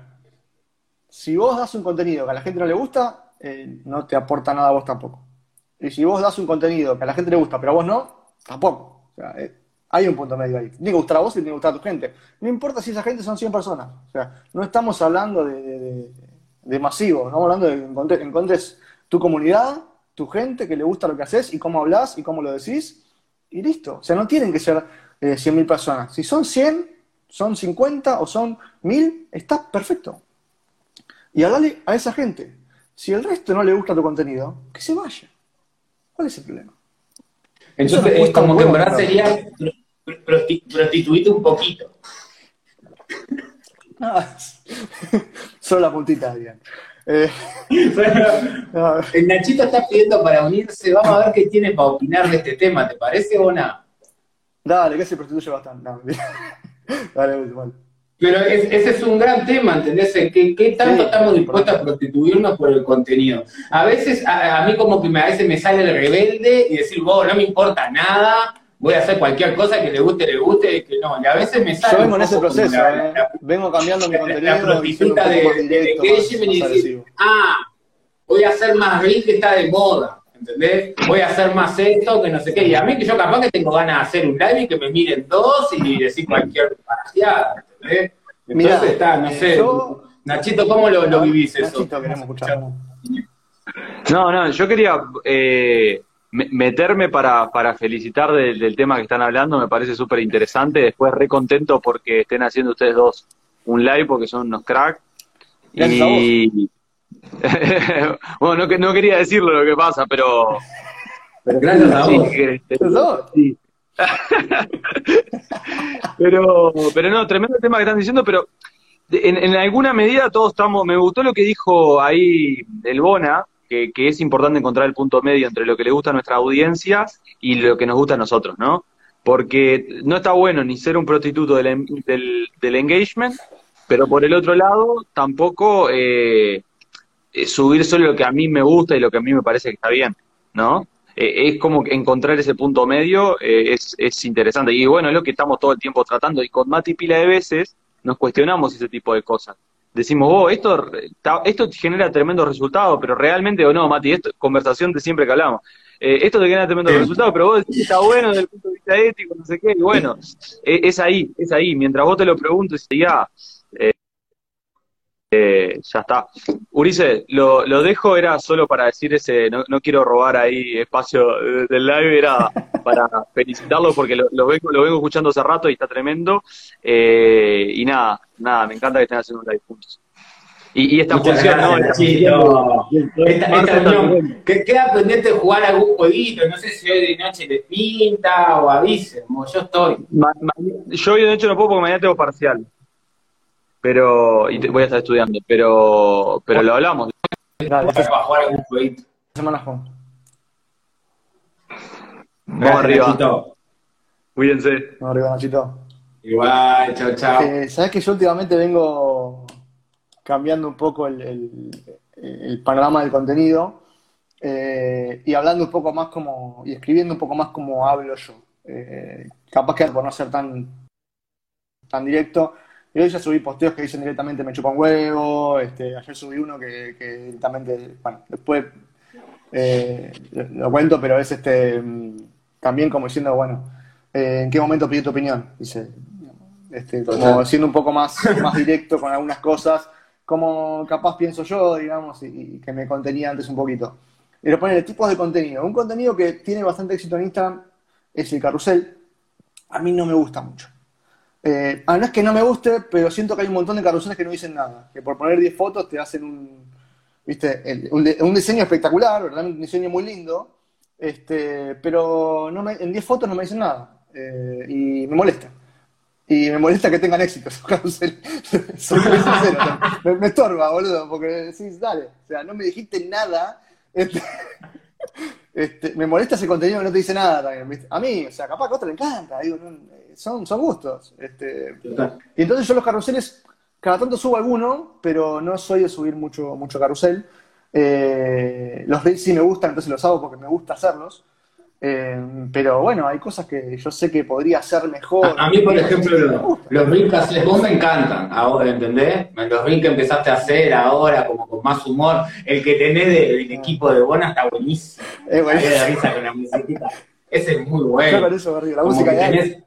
si vos das un contenido que a la gente no le gusta, eh, no te aporta nada a vos tampoco. Y si vos das un contenido que a la gente le gusta, pero a vos no, tampoco. O sea, eh, hay un punto medio ahí. Tiene que gustar a vos y tiene que gustar a tu gente. No importa si esa gente son 100 personas. O sea, no estamos hablando de, de, masivo, estamos hablando de que encontres tu comunidad, tu gente que le gusta lo que haces y cómo hablas y cómo lo decís, y listo. O sea, no tienen que ser eh, 100.000 personas. Si son 100, son 50 o son 1000, está perfecto. Y hablale a esa gente. Si el resto no le gusta tu contenido, que se vaya. ¿Cuál es el problema? Entonces, es como que en verdad sería prostituirte un poquito. solo la puntita, bien. Eh, el Nachito está pidiendo para unirse. Vamos a ver qué tiene para opinar de este tema. ¿Te parece o no? Dale, que se prostituye bastante. Dale, igual. Pero ese es un gran tema, ¿entendés? ¿Qué, qué tanto estamos dispuestos a prostituirnos por el contenido? A veces, a, mí como que a veces me sale el rebelde y decir, vos, no me importa nada, voy a hacer cualquier cosa que le guste, le guste, que no. Y a veces me sale. Yo vengo en ese proceso, eh. vengo cambiando mi contenido. La prostituta de, de, y decir, ah, voy a hacer más reel que está de moda. ¿entendés? Voy a hacer más esto, que no sé qué. Y a mí que yo capaz que tengo ganas de hacer un live y que me miren dos y decir cualquier parcial, ¿entendés? Entonces está, no sé. Nachito, ¿cómo lo, lo vivís eso? No, no, yo quería eh, meterme para, para felicitar del, tema que están hablando, me parece súper interesante. Después re contento porque estén haciendo ustedes dos un live porque son unos cracks. y, bueno, no, no quería decirlo lo que pasa, pero. Pero gracias a vos. Sí, pero, pero no, tremendo tema que están diciendo, pero en, alguna medida todos estamos. Me gustó lo que dijo ahí el Bona, que, es importante encontrar el punto medio entre lo que le gusta a nuestra audiencia y lo que nos gusta a nosotros, ¿no? Porque no está bueno ni ser un prostituto del, del, engagement, pero por el otro lado tampoco eh, eh, subir solo lo que a mí me gusta y lo que a mí me parece que está bien, ¿no? Eh, es como encontrar ese punto medio, es, es, interesante. Y bueno, es lo que estamos todo el tiempo tratando. Y con Mati pila de veces nos cuestionamos ese tipo de cosas. Decimos, oh, esto, esto genera tremendo resultado, pero realmente o no, Mati, esto conversación de siempre que hablamos. esto te genera tremendo resultado, pero vos decís, está bueno desde el punto de vista ético, no sé qué, y bueno, es ahí, es ahí. Mientras vos te lo preguntes, ya, eh, ya está. Urice, lo, lo, dejo, era solo para decir ese, no, no quiero robar ahí espacio del live, era para felicitarlo porque lo, lo, vengo, lo vengo escuchando hace rato y está tremendo. Eh, y nada, nada, me encanta que estén haciendo un live juntos. Y, y esta función, ¿no? Esta, esta, queda pendiente de jugar algún jueguito, no sé si hoy de noche les pinta o avisen, yo estoy. yo hoy de noche no puedo porque mañana tengo parcial pero y voy a estar estudiando, pero pero lo hablamos. Dale, a jugar algún jueguito. Semana Vamos arriba. Cuídense. Vamos arriba, Nachito. Igual, chao, chao. Eh, Sabes que yo últimamente vengo cambiando un poco el, el, el panorama del contenido eh, y hablando un poco más como, y escribiendo un poco más como hablo yo. Eh, capaz que por no ser tan, tan directo, y hoy ya subí posteos que dicen directamente me chupa un huevo, este, ayer subí uno que, directamente, bueno, después Eh, lo cuento, pero es este también como diciendo, bueno, eh, ¿en qué momento pidió tu opinión? Dice, este, como siendo un poco más, más directo con algunas cosas, como capaz pienso yo, digamos, y, que me contenía antes un poquito. Y lo pone tipos de contenido. Un contenido que tiene bastante éxito en Instagram es el carrusel. A mí no me gusta mucho. Eh, ah, no es que no me guste, pero siento que hay un montón de carruseles que no dicen nada. Que por poner 10 fotos te hacen un, ¿viste? un, diseño espectacular, ¿verdad? Un diseño muy lindo. Este, pero no me, en 10 fotos no me dicen nada. Eh, y me molesta. Y me molesta que tengan éxito esos carruseles. Me, me, estorba, boludo, porque decís, dale. O sea, no me dijiste nada. Este, este, me molesta ese contenido que no te dice nada también. A mí, o sea, capaz que a otro le encanta. Digo, son, son gustos. Este, y entonces yo los carruseles, cada tanto subo alguno, pero no soy de subir mucho, mucho carrusel. Eh, los reels sí me gustan, entonces los hago porque me gusta hacerlos. Eh, pero bueno, hay cosas que yo sé que podría ser mejor. A, mí, por ejemplo, los, reels que haces vos me encantan ahora, ¿entendés? Los reels que empezaste a hacer ahora, como con más humor. El que tenés del ah. equipo de Bona está buenísimo. Es buenísimo. con la musiquita. Ese es muy bueno. Yo con eso la música de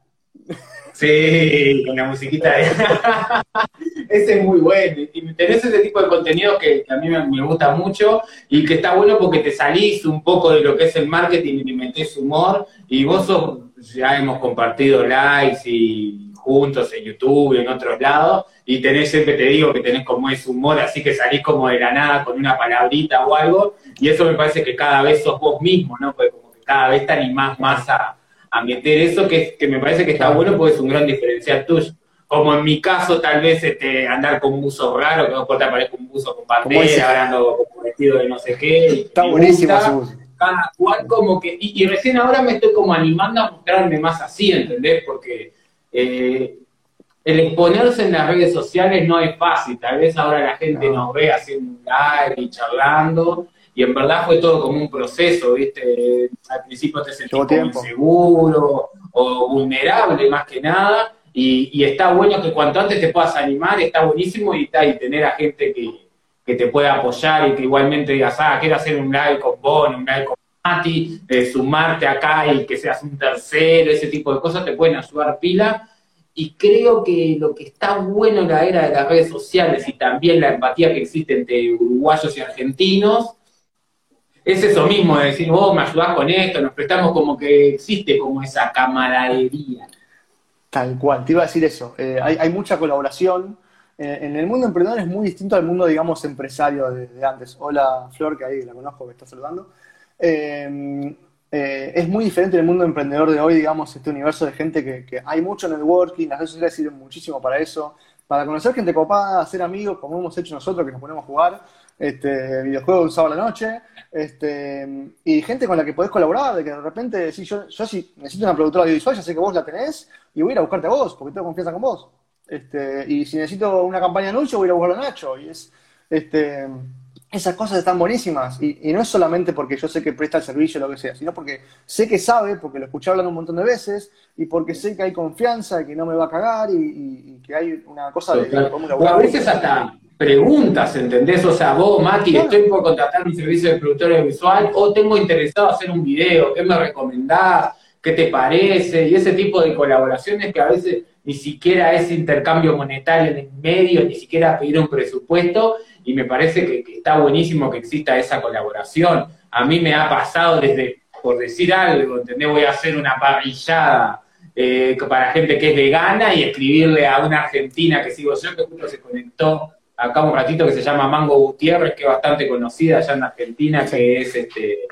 Sí, con la musiquita. ese es muy bueno. Y tenés ese tipo de contenido que, a mí me, gusta mucho y que está bueno porque te salís un poco de lo que es el marketing y metés humor. Y vos sos, ya hemos compartido likes y juntos en YouTube y en otros lados. Y tenés, siempre te digo que tenés como ese humor, así que salís como de la nada con una palabrita o algo. Y eso me parece que cada vez sos vos mismo, ¿no? Porque como que cada vez te animás más a a meter eso que, que me parece que está bueno porque es un gran diferencial tuyo. Como en mi caso, tal vez este, andar con un buzo raro, que no te aparezca un buzo con bandera, ando con vestido de no sé qué. Está buenísimo ese buzo. Cada cual como que, y, recién ahora me estoy como animando a mostrarme más así, ¿entendés? Porque eh, el exponerse en las redes sociales no es fácil, tal vez ahora la gente nos ve haciendo un live y charlando, y en verdad fue todo como un proceso, ¿viste? Al principio te sentís como inseguro o vulnerable más que nada, y, está bueno que cuanto antes te puedas animar, está buenísimo y, está, y tener a gente que, te pueda apoyar y que igualmente digas, ah, quiero hacer un live con Bon, un live con Mati, eh, sumarte acá y que seas un tercero, ese tipo de cosas te pueden ayudar pila. Y creo que lo que está bueno en la era de las redes sociales y también la empatía que existe entre uruguayos y argentinos es eso mismo, de decir, vos me ayudás con esto, nos prestamos como que existe como esa camaradería. Tal cual, te iba a decir eso. Eh, hay, mucha colaboración. Eh, en el mundo emprendedor es muy distinto al mundo, digamos, empresario de, antes. Hola, Flor, que ahí la conozco, que está saludando. Eh, es muy diferente en el mundo emprendedor de hoy, digamos, este universo de gente que, que hay mucho networking, las redes sociales sirven muchísimo para eso, para conocer gente copada, hacer amigos, como hemos hecho nosotros, que nos ponemos a jugar este, videojuegos un sábado a la noche, este, y gente con la que podés colaborar, de que de repente, si yo, yo si necesito una productora audiovisual, ya sé que vos la tenés, y voy a ir a buscarte a vos, porque tengo confianza con vos. Este, y si necesito una campaña de anuncio, voy a ir a buscarlo a Nacho. Y es, este, esas cosas están buenísimas. Y, no es solamente porque yo sé que presta el servicio o lo que sea, sino porque sé que sabe, porque lo escuché hablando un montón de veces, y porque sé que hay confianza, que no me va a cagar, y, que hay una cosa de... a veces hasta preguntas, ¿entendés? O sea, vos, Mati, estoy por contratar un servicio de productor audiovisual o tengo interesado hacer un video, ¿qué me recomendás? ¿Qué te parece? Y ese tipo de colaboraciones que a veces ni siquiera es intercambio monetario en el medio, ni siquiera pedir un presupuesto, y me parece que, está buenísimo que exista esa colaboración. A mí me ha pasado desde, por decir algo, ¿entendés? Voy a hacer una parrillada eh, para gente que es vegana y escribirle a una argentina que sigo yo, que justo se conectó acá un ratito que se llama Mango Gutiérrez, que es bastante conocida allá en Argentina, que es este.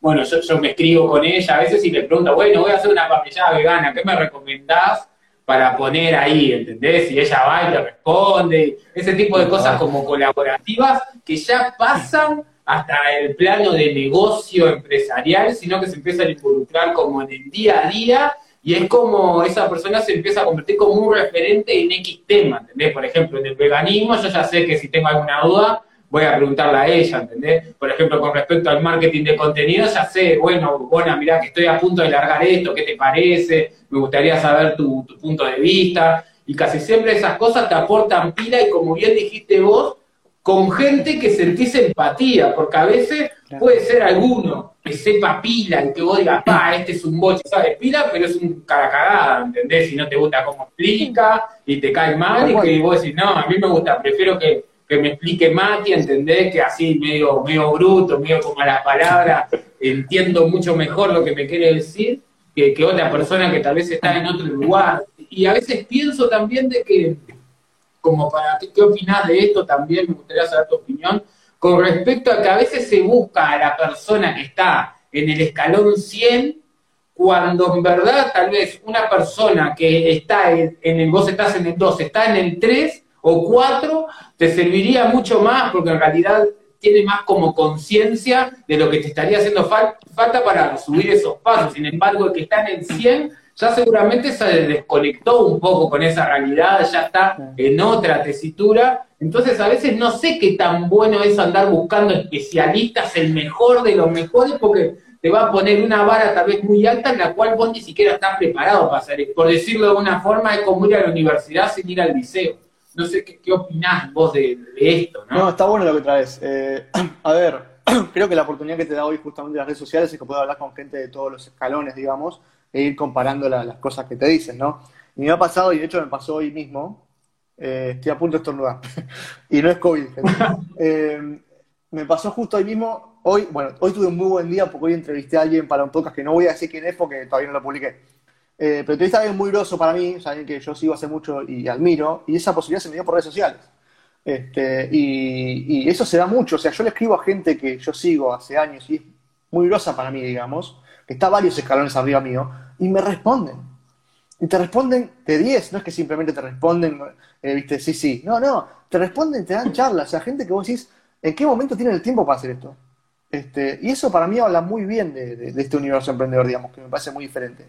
Bueno, yo, me escribo con ella a veces y le pregunto, bueno, voy a hacer una parrillada vegana, ¿qué me recomendás para poner ahí? ¿Entendés? Y ella va y te responde, ese tipo de cosas como colaborativas que ya pasan hasta el plano de negocio empresarial, sino que se empiezan a involucrar como en el día a día y es como esa persona se empieza a convertir como un referente en X tema, ¿entendés? Por ejemplo, en el veganismo yo ya sé que si tengo alguna duda voy a preguntarle a ella, ¿entendés? Por ejemplo, con respecto al marketing de contenido, ya sé, bueno, bueno, mira que estoy a punto de largar esto, ¿qué te parece? Me gustaría saber tu, tu punto de vista. Y casi siempre esas cosas te aportan pila y como bien dijiste vos, con gente que sentís empatía, porque a veces puede ser alguno que sepa pila y que vos digas, pa, este es un boche, sabe pila, pero es un cara cagada, ¿entendés? Si no te gusta cómo explica y te cae mal, y que vos decís, no, a mí me gusta, prefiero que, me explique Mati, ¿entendés? Que así medio, medio bruto, medio como a las palabras, entiendo mucho mejor lo que me quiere decir que, que otra persona que tal vez está en otro lugar. Y a veces pienso también de que como para qué, qué opinás de esto también, me gustaría saber tu opinión, con respecto a que a veces se busca a la persona que está en el escalón 100, cuando en verdad tal vez una persona que está en, el, vos estás en el 2, está en el 3 o 4, te serviría mucho más porque en realidad tiene más como conciencia de lo que te estaría haciendo falta para subir esos pasos. Sin embargo, el que está en el 100 ya seguramente se desconectó un poco con esa realidad, ya está en otra tesitura. Entonces a veces no sé qué tan bueno es andar buscando especialistas, el mejor de los mejores, porque te va a poner una vara tal vez muy alta en la cual vos ni siquiera estás preparado para hacer. Por decirlo de una forma, es como ir a la universidad sin ir al liceo. No sé qué, qué opinás vos de, esto, ¿no? No, está bueno lo que traes. Eh, a ver, creo que la oportunidad que te da hoy justamente las redes sociales es que puedo hablar con gente de todos los escalones, digamos, e ir comparando las cosas que te dicen, ¿no? Y me ha pasado, y de hecho me pasó hoy mismo, eh, estoy a punto de estornudar, y no es COVID, eh, me pasó justo hoy mismo, hoy, bueno, hoy tuve un muy buen día porque hoy entrevisté a alguien para un podcast que no voy a decir quién es porque todavía no lo publiqué. Eh, pero entrevisté a alguien muy groso para mí, alguien que yo sigo hace mucho y admiro, y esa posibilidad se me dio por redes sociales. Este, y, y, eso se da mucho, o sea, yo le escribo a gente que yo sigo hace años y es muy grosa para mí, digamos, que está varios escalones arriba mío, y me responden. Y te responden de 10, no es que simplemente te responden, eh, viste, sí, sí. No, no, te responden, te dan charlas, o sea, gente que vos decís, ¿en qué momento tienen el tiempo para hacer esto? Este, y eso para mí habla muy bien de, este universo emprendedor, digamos, que me parece muy diferente.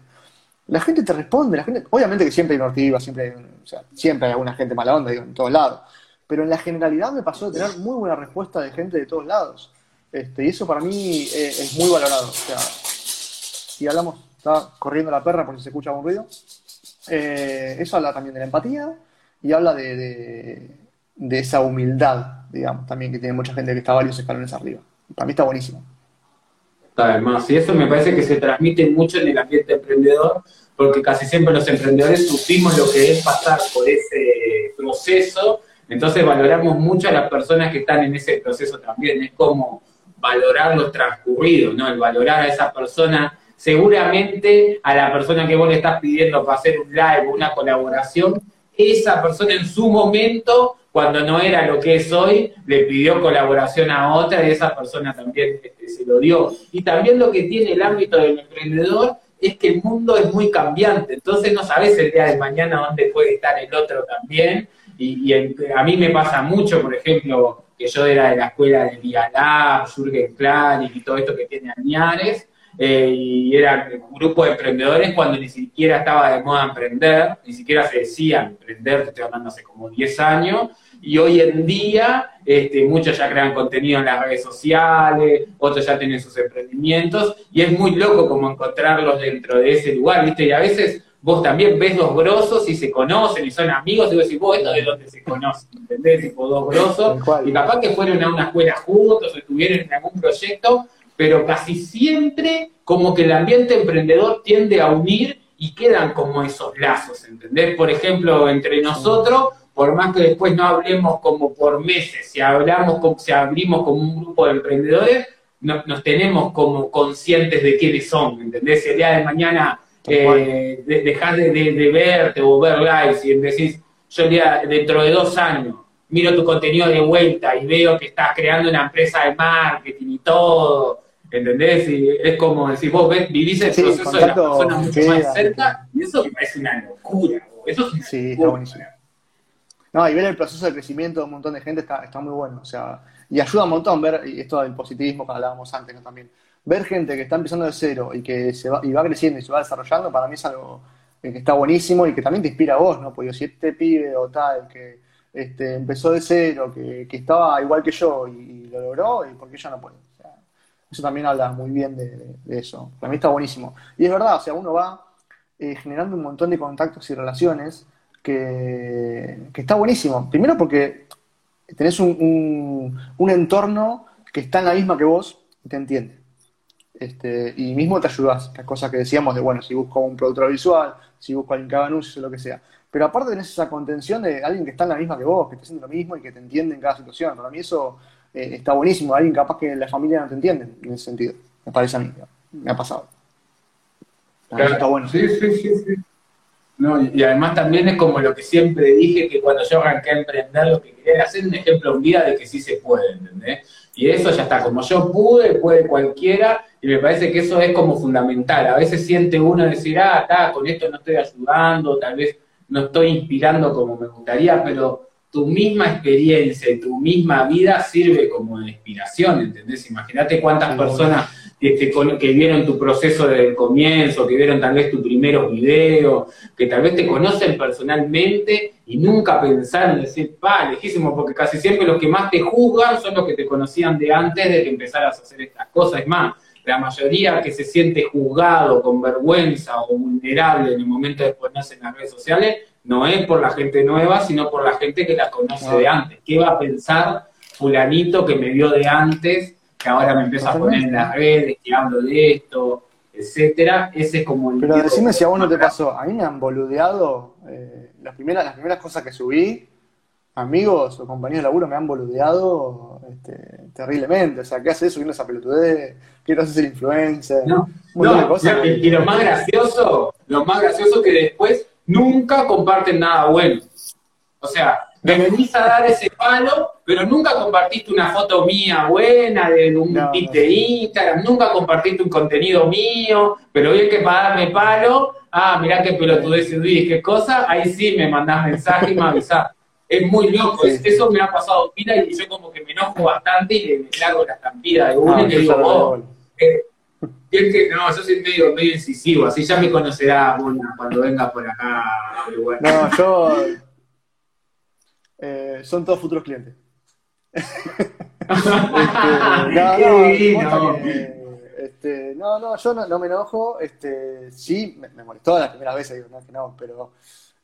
La gente te responde, la gente, obviamente que siempre hay nortiva, siempre hay, o sea, siempre hay alguna gente mala onda, digo, en todos lados. Pero en la generalidad me pasó de tener muy buena respuesta de gente de todos lados. Este, y eso para mí eh, es muy valorado. O sea, si hablamos, está corriendo la perra por si se escucha algún ruido. Eh, eso habla también de la empatía y habla de, esa humildad, digamos, también que tiene mucha gente que está varios escalones arriba. Para mí está buenísimo. Además, y eso me parece que se transmite mucho en el ambiente emprendedor, porque casi siempre los emprendedores sufrimos lo que es pasar por ese proceso, entonces valoramos mucho a las personas que están en ese proceso también, es como valorar lo transcurrido, ¿no? El valorar a esa persona seguramente a la persona que vos le estás pidiendo para hacer un live o una colaboración, esa persona en su momento, cuando no era lo que es hoy, le pidió colaboración a otra y esa persona también este, se lo dio. Y también lo que tiene el ámbito del emprendedor es que el mundo es muy cambiante, entonces no sabes el día de mañana dónde puede estar el otro también. Y, a mí me pasa mucho, por ejemplo, que yo era de la escuela de Vialab, Jürgen Klein y todo esto que tiene Añares, eh, y era un grupo de emprendedores cuando ni siquiera estaba de moda emprender, ni siquiera se decía emprender, te estoy hablando hace como 10 años, y hoy en día este, muchos ya crean contenido en las redes sociales, otros ya tienen sus emprendimientos, y es muy loco como encontrarlos dentro de ese lugar, ¿viste? Y a veces vos también ves los grosos y se conocen y son amigos, y vos decís, vos, ¿esto de dónde se conocen? ¿Entendés? Tipo, dos grosos, y capaz que fueron a una escuela juntos o estuvieron en algún proyecto, pero casi siempre como que el ambiente emprendedor tiende a unir y quedan como esos lazos, ¿entendés? Por ejemplo, entre nosotros, por más que después no hablemos como por meses, si hablamos, si abrimos como un grupo de emprendedores, nos tenemos como conscientes de quiénes son, ¿entendés? Si el día de mañana eh, dejas de, verte o ver lives y decís, yo día, dentro de dos años miro tu contenido de vuelta y veo que estás creando una empresa de marketing y todo, ¿Entendés? Y es como decir, vos ves, vivís el proceso de la persona mucho más cerca, y eso me parece una locura. Eso sí, está buenísimo. No, y ver el proceso de crecimiento de un montón de gente está, está muy bueno. O sea, y ayuda un montón ver, y esto del positivismo que hablábamos antes ¿no? también, ver gente que está empezando de cero y que se va, y va creciendo y se va desarrollando, para mí es algo que está buenísimo y que también te inspira a vos, ¿no? Porque si este pibe o tal que este, empezó de cero, que, que estaba igual que yo y, lo logró, ¿y por qué ya no puede? Eso también habla muy bien de, eso. Para mí está buenísimo. Y es verdad, o sea, uno va eh, generando un montón de contactos y relaciones que, está buenísimo. Primero porque tenés un, entorno que está en la misma que vos y te entiende. Este, y mismo te ayudás, las cosas que decíamos de, bueno, si busco un productor visual, si busco alguien que haga anuncios o lo que sea. Pero aparte tenés esa contención de alguien que está en la misma que vos, que está haciendo lo mismo y que te entiende en cada situación. Para mí eso eh, está buenísimo. Alguien capaz que la familia no te entiende en ese sentido. Me parece a mí. Me ha pasado. está bueno. Sí, sí, sí, sí. No, y, además también es como lo que siempre dije, que cuando yo arranqué a emprender, lo que quería era hacer un ejemplo un día de que sí se puede, ¿entendés? Y eso ya está, como yo pude, puede cualquiera, y me parece que eso es como fundamental. A veces siente uno decir, ah, está, con esto no estoy ayudando, tal vez no estoy inspirando como me gustaría, pero tu misma experiencia y tu misma vida sirve como de inspiración, ¿entendés? Imagínate cuántas personas que, que vieron tu proceso desde el comienzo, que vieron tal vez tu primeros videos, que tal vez te conocen personalmente y nunca pensaron en decir, pa, lejísimo, porque casi siempre los que más te juzgan son los que te conocían de antes de que empezaras a hacer estas cosas. Es más, la mayoría que se siente juzgado, con vergüenza o vulnerable en el momento de ponerse en las redes sociales, no es por la gente nueva, sino por la gente que la conoce de antes. ¿Qué va a pensar fulanito que me vio de antes, que ahora me empieza a poner en las redes, que hablo de esto, etcétera? Ese es como el... Pero decime si a vos no te pasó. A mí me han boludeado eh, las, primeras, las primeras cosas que subí, amigos o compañeros de laburo me han boludeado este, terriblemente. O sea, ¿qué haces subiendo esa pelotudez? quiero ser influencer. No, no y, lo más gracioso, lo más gracioso que después nunca comparten nada bueno. O sea, me venís a dar ese palo, pero nunca compartiste una foto mía buena de un no, de Instagram, nunca compartiste un contenido mío, pero hoy que para darme palo, ah, mirá qué pelotudez subís, qué cosa, ahí sí me mandás mensaje y me avisás. Es muy loco, eso me ha pasado. Pila y yo como que me enojo bastante y le, hago la estampida de uno y le digo, oh, eh, es que no, yo soy medio, medio incisivo, así ya me conocerá cuando venga por acá. No, yo. Eh, son todos futuros clientes. este, no, no, yo no, me enojo. Este, sí, me, molestó la primera vez, digo, no, que no, pero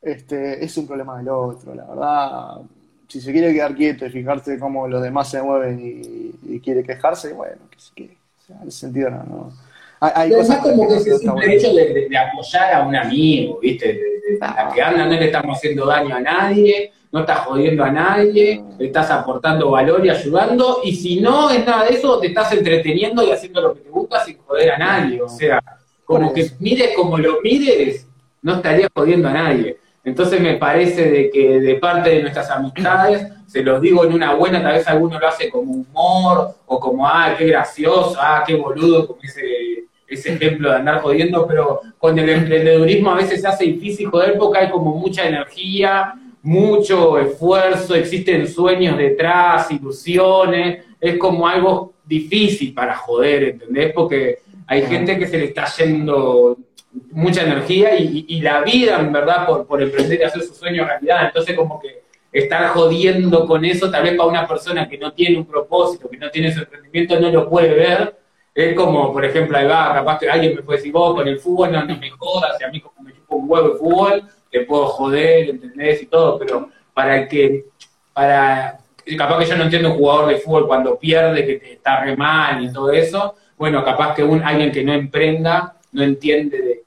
este, es un problema del otro, la verdad. Si se quiere quedar quieto y fijarse cómo los demás se mueven y, quiere quejarse, bueno, que se quede. En ese sentido no. no hay, cosas como que, es el hecho de, apoyar a un amigo, ¿viste? De, la que anda, no le estamos haciendo daño a nadie, no estás jodiendo a nadie, le estás aportando valor y ayudando, y si no es nada de eso, te estás entreteniendo y haciendo lo que te gusta sin joder a nadie. O sea, como que mires como lo mires, no estarías jodiendo a nadie. Entonces me parece de que de parte de nuestras amistades, se los digo en una buena, tal vez alguno lo hace como humor, o como, ah, qué gracioso, ah, qué boludo, como ese ese ejemplo de andar jodiendo, pero con el emprendedurismo a veces se hace difícil joder porque hay como mucha energía, mucho esfuerzo, existen sueños detrás, ilusiones, es como algo difícil para joder, ¿entendés? Porque hay gente que se le está yendo mucha energía y, la vida, en verdad, por, emprender y hacer su sueño realidad. Entonces, como que estar jodiendo con eso, tal vez para una persona que no tiene un propósito, que no tiene su emprendimiento, no lo puede ver, es como, por ejemplo, ahí va, capaz que alguien me puede decir, vos con el fútbol no, me jodas, y a mí como me chupo un huevo de fútbol, te puedo joder, ¿entendés? Y todo, pero para el que, para, capaz que yo no entiendo un jugador de fútbol cuando pierde, que te está re mal y todo eso, bueno, capaz que un, alguien que no emprenda no entiende de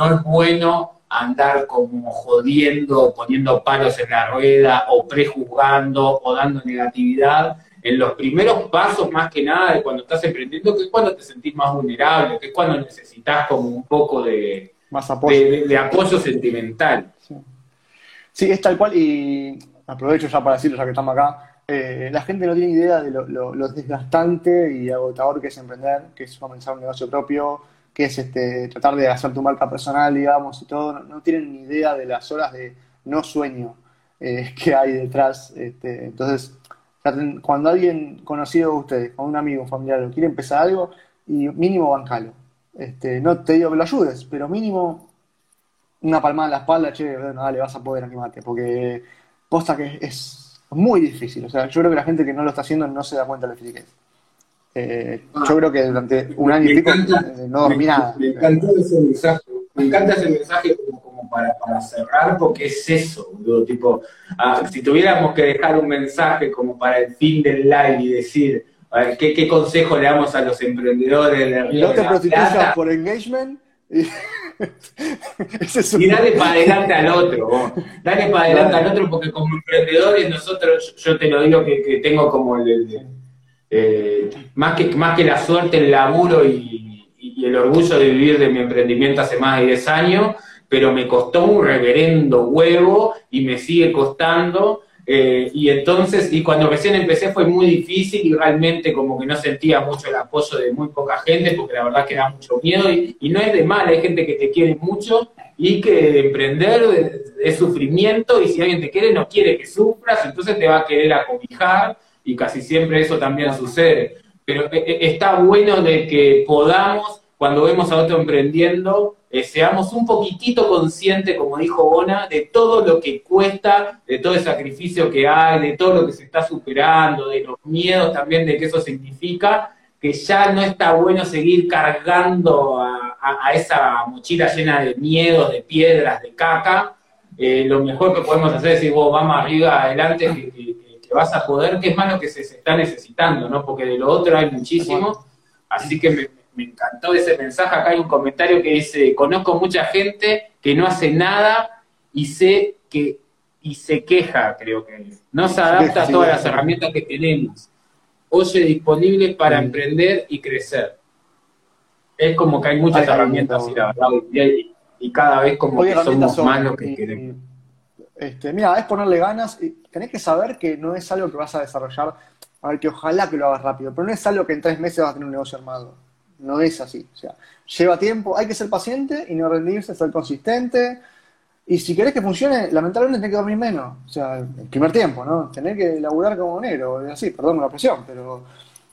no es bueno andar como jodiendo, poniendo palos en la rueda, o prejuzgando, o dando negatividad, en los primeros pasos más que nada de cuando estás emprendiendo, que es cuando te sentís más vulnerable, que es cuando necesitas como un poco de, más apoyo. De, apoyo sentimental. Sí. es tal cual y aprovecho ya para decirlo ya que estamos acá. Eh, la gente no tiene idea de lo, desgastante y agotador que es emprender, que es comenzar un negocio propio, que es este, tratar de hacer tu marca personal, digamos, y todo. No, tienen ni idea de las horas de no sueño eh, que hay detrás. Este, entonces, cuando alguien conocido de ustedes, con un amigo, un familiar, quiere empezar algo, y mínimo bancalo. Este, no te digo que lo ayudes, pero mínimo una palmada en la espalda, che, bueno, dale, vas a poder animarte, porque posta que es muy difícil. O sea, yo creo que la gente que no lo está haciendo no se da cuenta de lo difícil que es. Eh, ah. yo creo que durante un año y pico eh, no dormí nada. Me encantó ese mensaje, me encanta ese mensaje como, para, para cerrar, porque es eso, boludo, tipo, ah, si tuviéramos que dejar un mensaje como para el fin del live y decir, a ver, ¿qué, qué consejo le damos a los emprendedores de No te prostituyas por engagement. Y... Ese es un- Y dale para adelante al otro, vos. dale para adelante al otro, porque como emprendedores nosotros, yo te lo digo que, que tengo como el, el- eh, más, que, más que la suerte, el laburo y, el orgullo de vivir de mi emprendimiento hace más de 10 años, pero me costó un reverendo huevo y me sigue costando. eh, y entonces, y cuando recién empecé fue muy difícil y realmente como que no sentía mucho el apoyo de muy poca gente, porque la verdad que da mucho miedo y, y no es de mal, hay gente que te quiere mucho y que emprender es, es sufrimiento y si alguien te quiere no quiere que sufras, entonces te va a querer acobijar y casi siempre eso también sucede. Pero eh, eh, está bueno de que podamos, cuando vemos a otro emprendiendo, eh, seamos un poquitito conscientes, como dijo Bona, de todo lo que cuesta, de todo el sacrificio que hay, de todo lo que se está superando, de los miedos también de que eso significa, que ya no está bueno seguir cargando a, esa mochila llena de miedos, de piedras, de caca. Lo mejor que podemos hacer es decir, vos vamos arriba, adelante, que- que- vas a poder, que es más lo que se, se está necesitando, ¿no? Porque de lo otro hay muchísimo. Así que me, me encantó ese mensaje. Acá hay un comentario que dice, conozco mucha gente que no hace nada y sé que y se queja, creo que. No se adapta a todas las herramientas que tenemos. Oye, disponibles para Sí. emprender y crecer. Es como que hay muchas Hay- herramientas, y la verdad, hoy día, y, y cada vez como Hoy que somos más son, lo que y- queremos. Este, mira, es ponerle ganas. Y tenés que saber que no es algo que vas a desarrollar. A ver, que ojalá que lo hagas rápido, pero no es algo que en tres meses vas a tener un negocio armado. No es así. O sea, lleva tiempo, hay que ser paciente y no rendirse, ser consistente. Y si querés que funcione, lamentablemente tenés que dormir menos. O sea, el primer tiempo, ¿no? Tenés que laburar como negro, así, perdón la presión, pero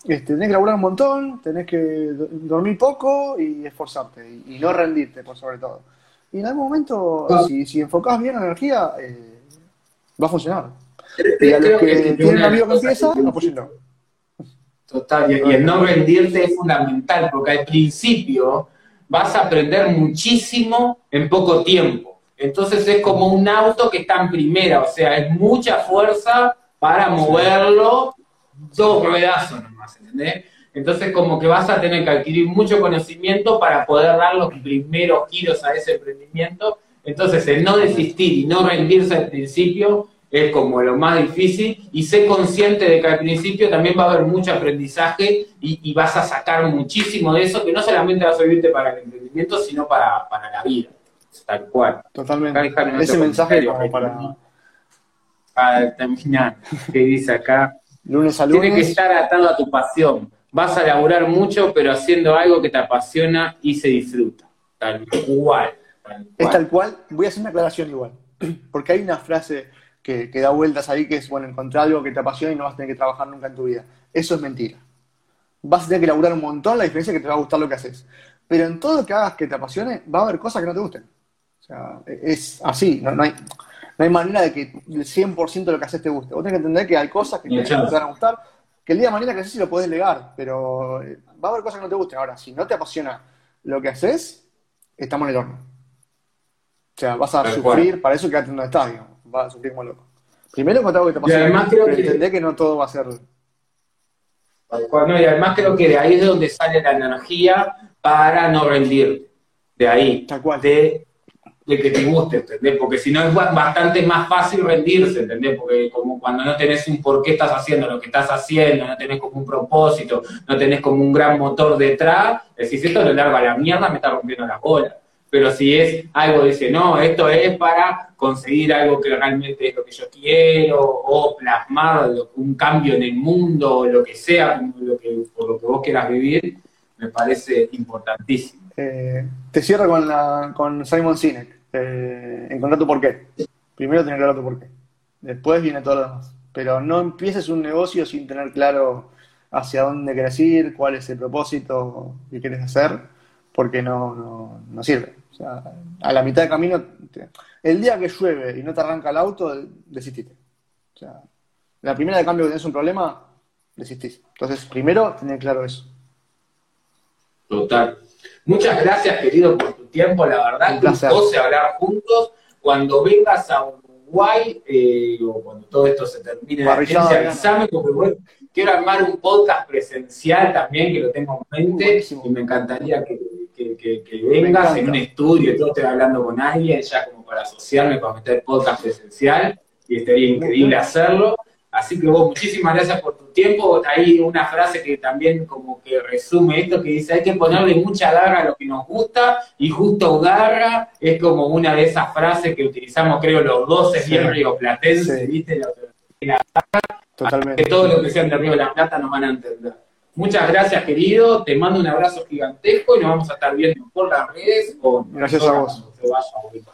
este, tenés que laburar un montón, tenés que do- dormir poco y esforzarte. Y no rendirte, por sobre todo. Y en algún momento, Ah. si, si enfocás bien la energía, eh, va a funcionar. Y a los creo que que tienen un una amigo que cosa empieza, que- apóyenlo. Total, y, y el no rendirte es fundamental, porque al principio vas a aprender muchísimo en poco tiempo. Entonces es como un auto que está en primera, o sea, es mucha fuerza para moverlo dos ruedazos nomás, ¿entendés? Entonces como que vas a tener que adquirir mucho conocimiento para poder dar los primeros giros a ese emprendimiento. Entonces el no desistir y no rendirse al principio es como lo más difícil y sé consciente de que al principio también va a haber mucho aprendizaje y, y vas a sacar muchísimo de eso que no solamente va a servirte para el emprendimiento, sino para, para la vida, tal cual. Totalmente. Acá Ese mensaje como para Para terminar, que dice acá, lunes a tiene que lunes. estar atado a tu pasión. Vas a laburar mucho, pero haciendo algo que te apasiona y se disfruta. Tal cual. tal Es tal cual. Voy a hacer una aclaración igual. Porque hay una frase que, que da vueltas ahí que es, bueno, encontrar algo que te apasiona y no vas a tener que trabajar nunca en tu vida. Eso es mentira. Vas a tener que laburar un montón, la diferencia es que te va a gustar lo que haces. Pero en todo lo que hagas que te apasione, va a haber cosas que no te gusten. O sea, es así. No, no hay, no hay manera de que el 100% de lo que haces te guste. Vos tenés que entender que hay cosas que te, te van a gustar, que el día de mañana que haces sí lo podés legar, pero eh, va a haber cosas que no te gusten. Ahora, si no te apasiona lo que haces, estamos en el horno. O sea, vas a sufrir, para eso quédate en un estadio, vas a sufrir como loco. Primero encontrar algo que te apasiona, además pero que- entender que no todo va a ser... No, y además creo que de ahí es de donde sale la energía para no rendirte. De ahí. Tal cual. De, de que te guste, ¿entendés? Porque si no es ba- bastante más fácil rendirse, ¿entendés? Porque como cuando no tenés un por qué estás haciendo lo que estás haciendo, no tenés como un propósito, no tenés como un gran motor detrás, decís, esto lo largo a la mierda, me está rompiendo la bola. Pero si es algo, dice, no, esto es para conseguir algo que realmente es lo que yo quiero, o plasmar un cambio en el mundo, o lo que sea, lo que, lo que vos quieras vivir, me parece importantísimo. Eh, te cierro con, la, con Simon Sinek. Eh, encontrar tu porqué. Primero tener claro tu porqué. Después viene todo lo demás. Pero no empieces un negocio sin tener claro hacia dónde quieres ir, cuál es el propósito que quieres hacer, porque no, no, no sirve. A la mitad de camino, el día que llueve y no te arranca el auto, desististe. La primera de cambio que tenés un problema, desistís. Entonces, primero tener claro eso. Total. Muchas gracias, querido, tiempo, la verdad, Un placer. hablar juntos. Cuando vengas a Uruguay, eh, o cuando todo esto se termine de porque bueno, quiero armar un podcast presencial también, que lo tengo en mente, Buenísimo. y me encantaría que, que- que- que vengas en un estudio y todo, estoy hablando con alguien, ya como para asociarme, para meter podcast presencial, y estaría increíble hacerlo. Así que vos, muchísimas gracias por tu tiempo. Hay una frase que también como que resume esto, que dice, hay que ponerle mucha garra a lo que nos gusta, y justo garra es como una de esas frases que utilizamos, creo, los dos, es Sí. bien rioplatense, Sí. ¿viste? Lo- Totalmente. que todo lo que sean de Río de la Plata nos van a entender. Muchas gracias, querido. Te mando un abrazo gigantesco y nos vamos a estar viendo por las redes o Gracias a vos. cuando se vaya a ubicar.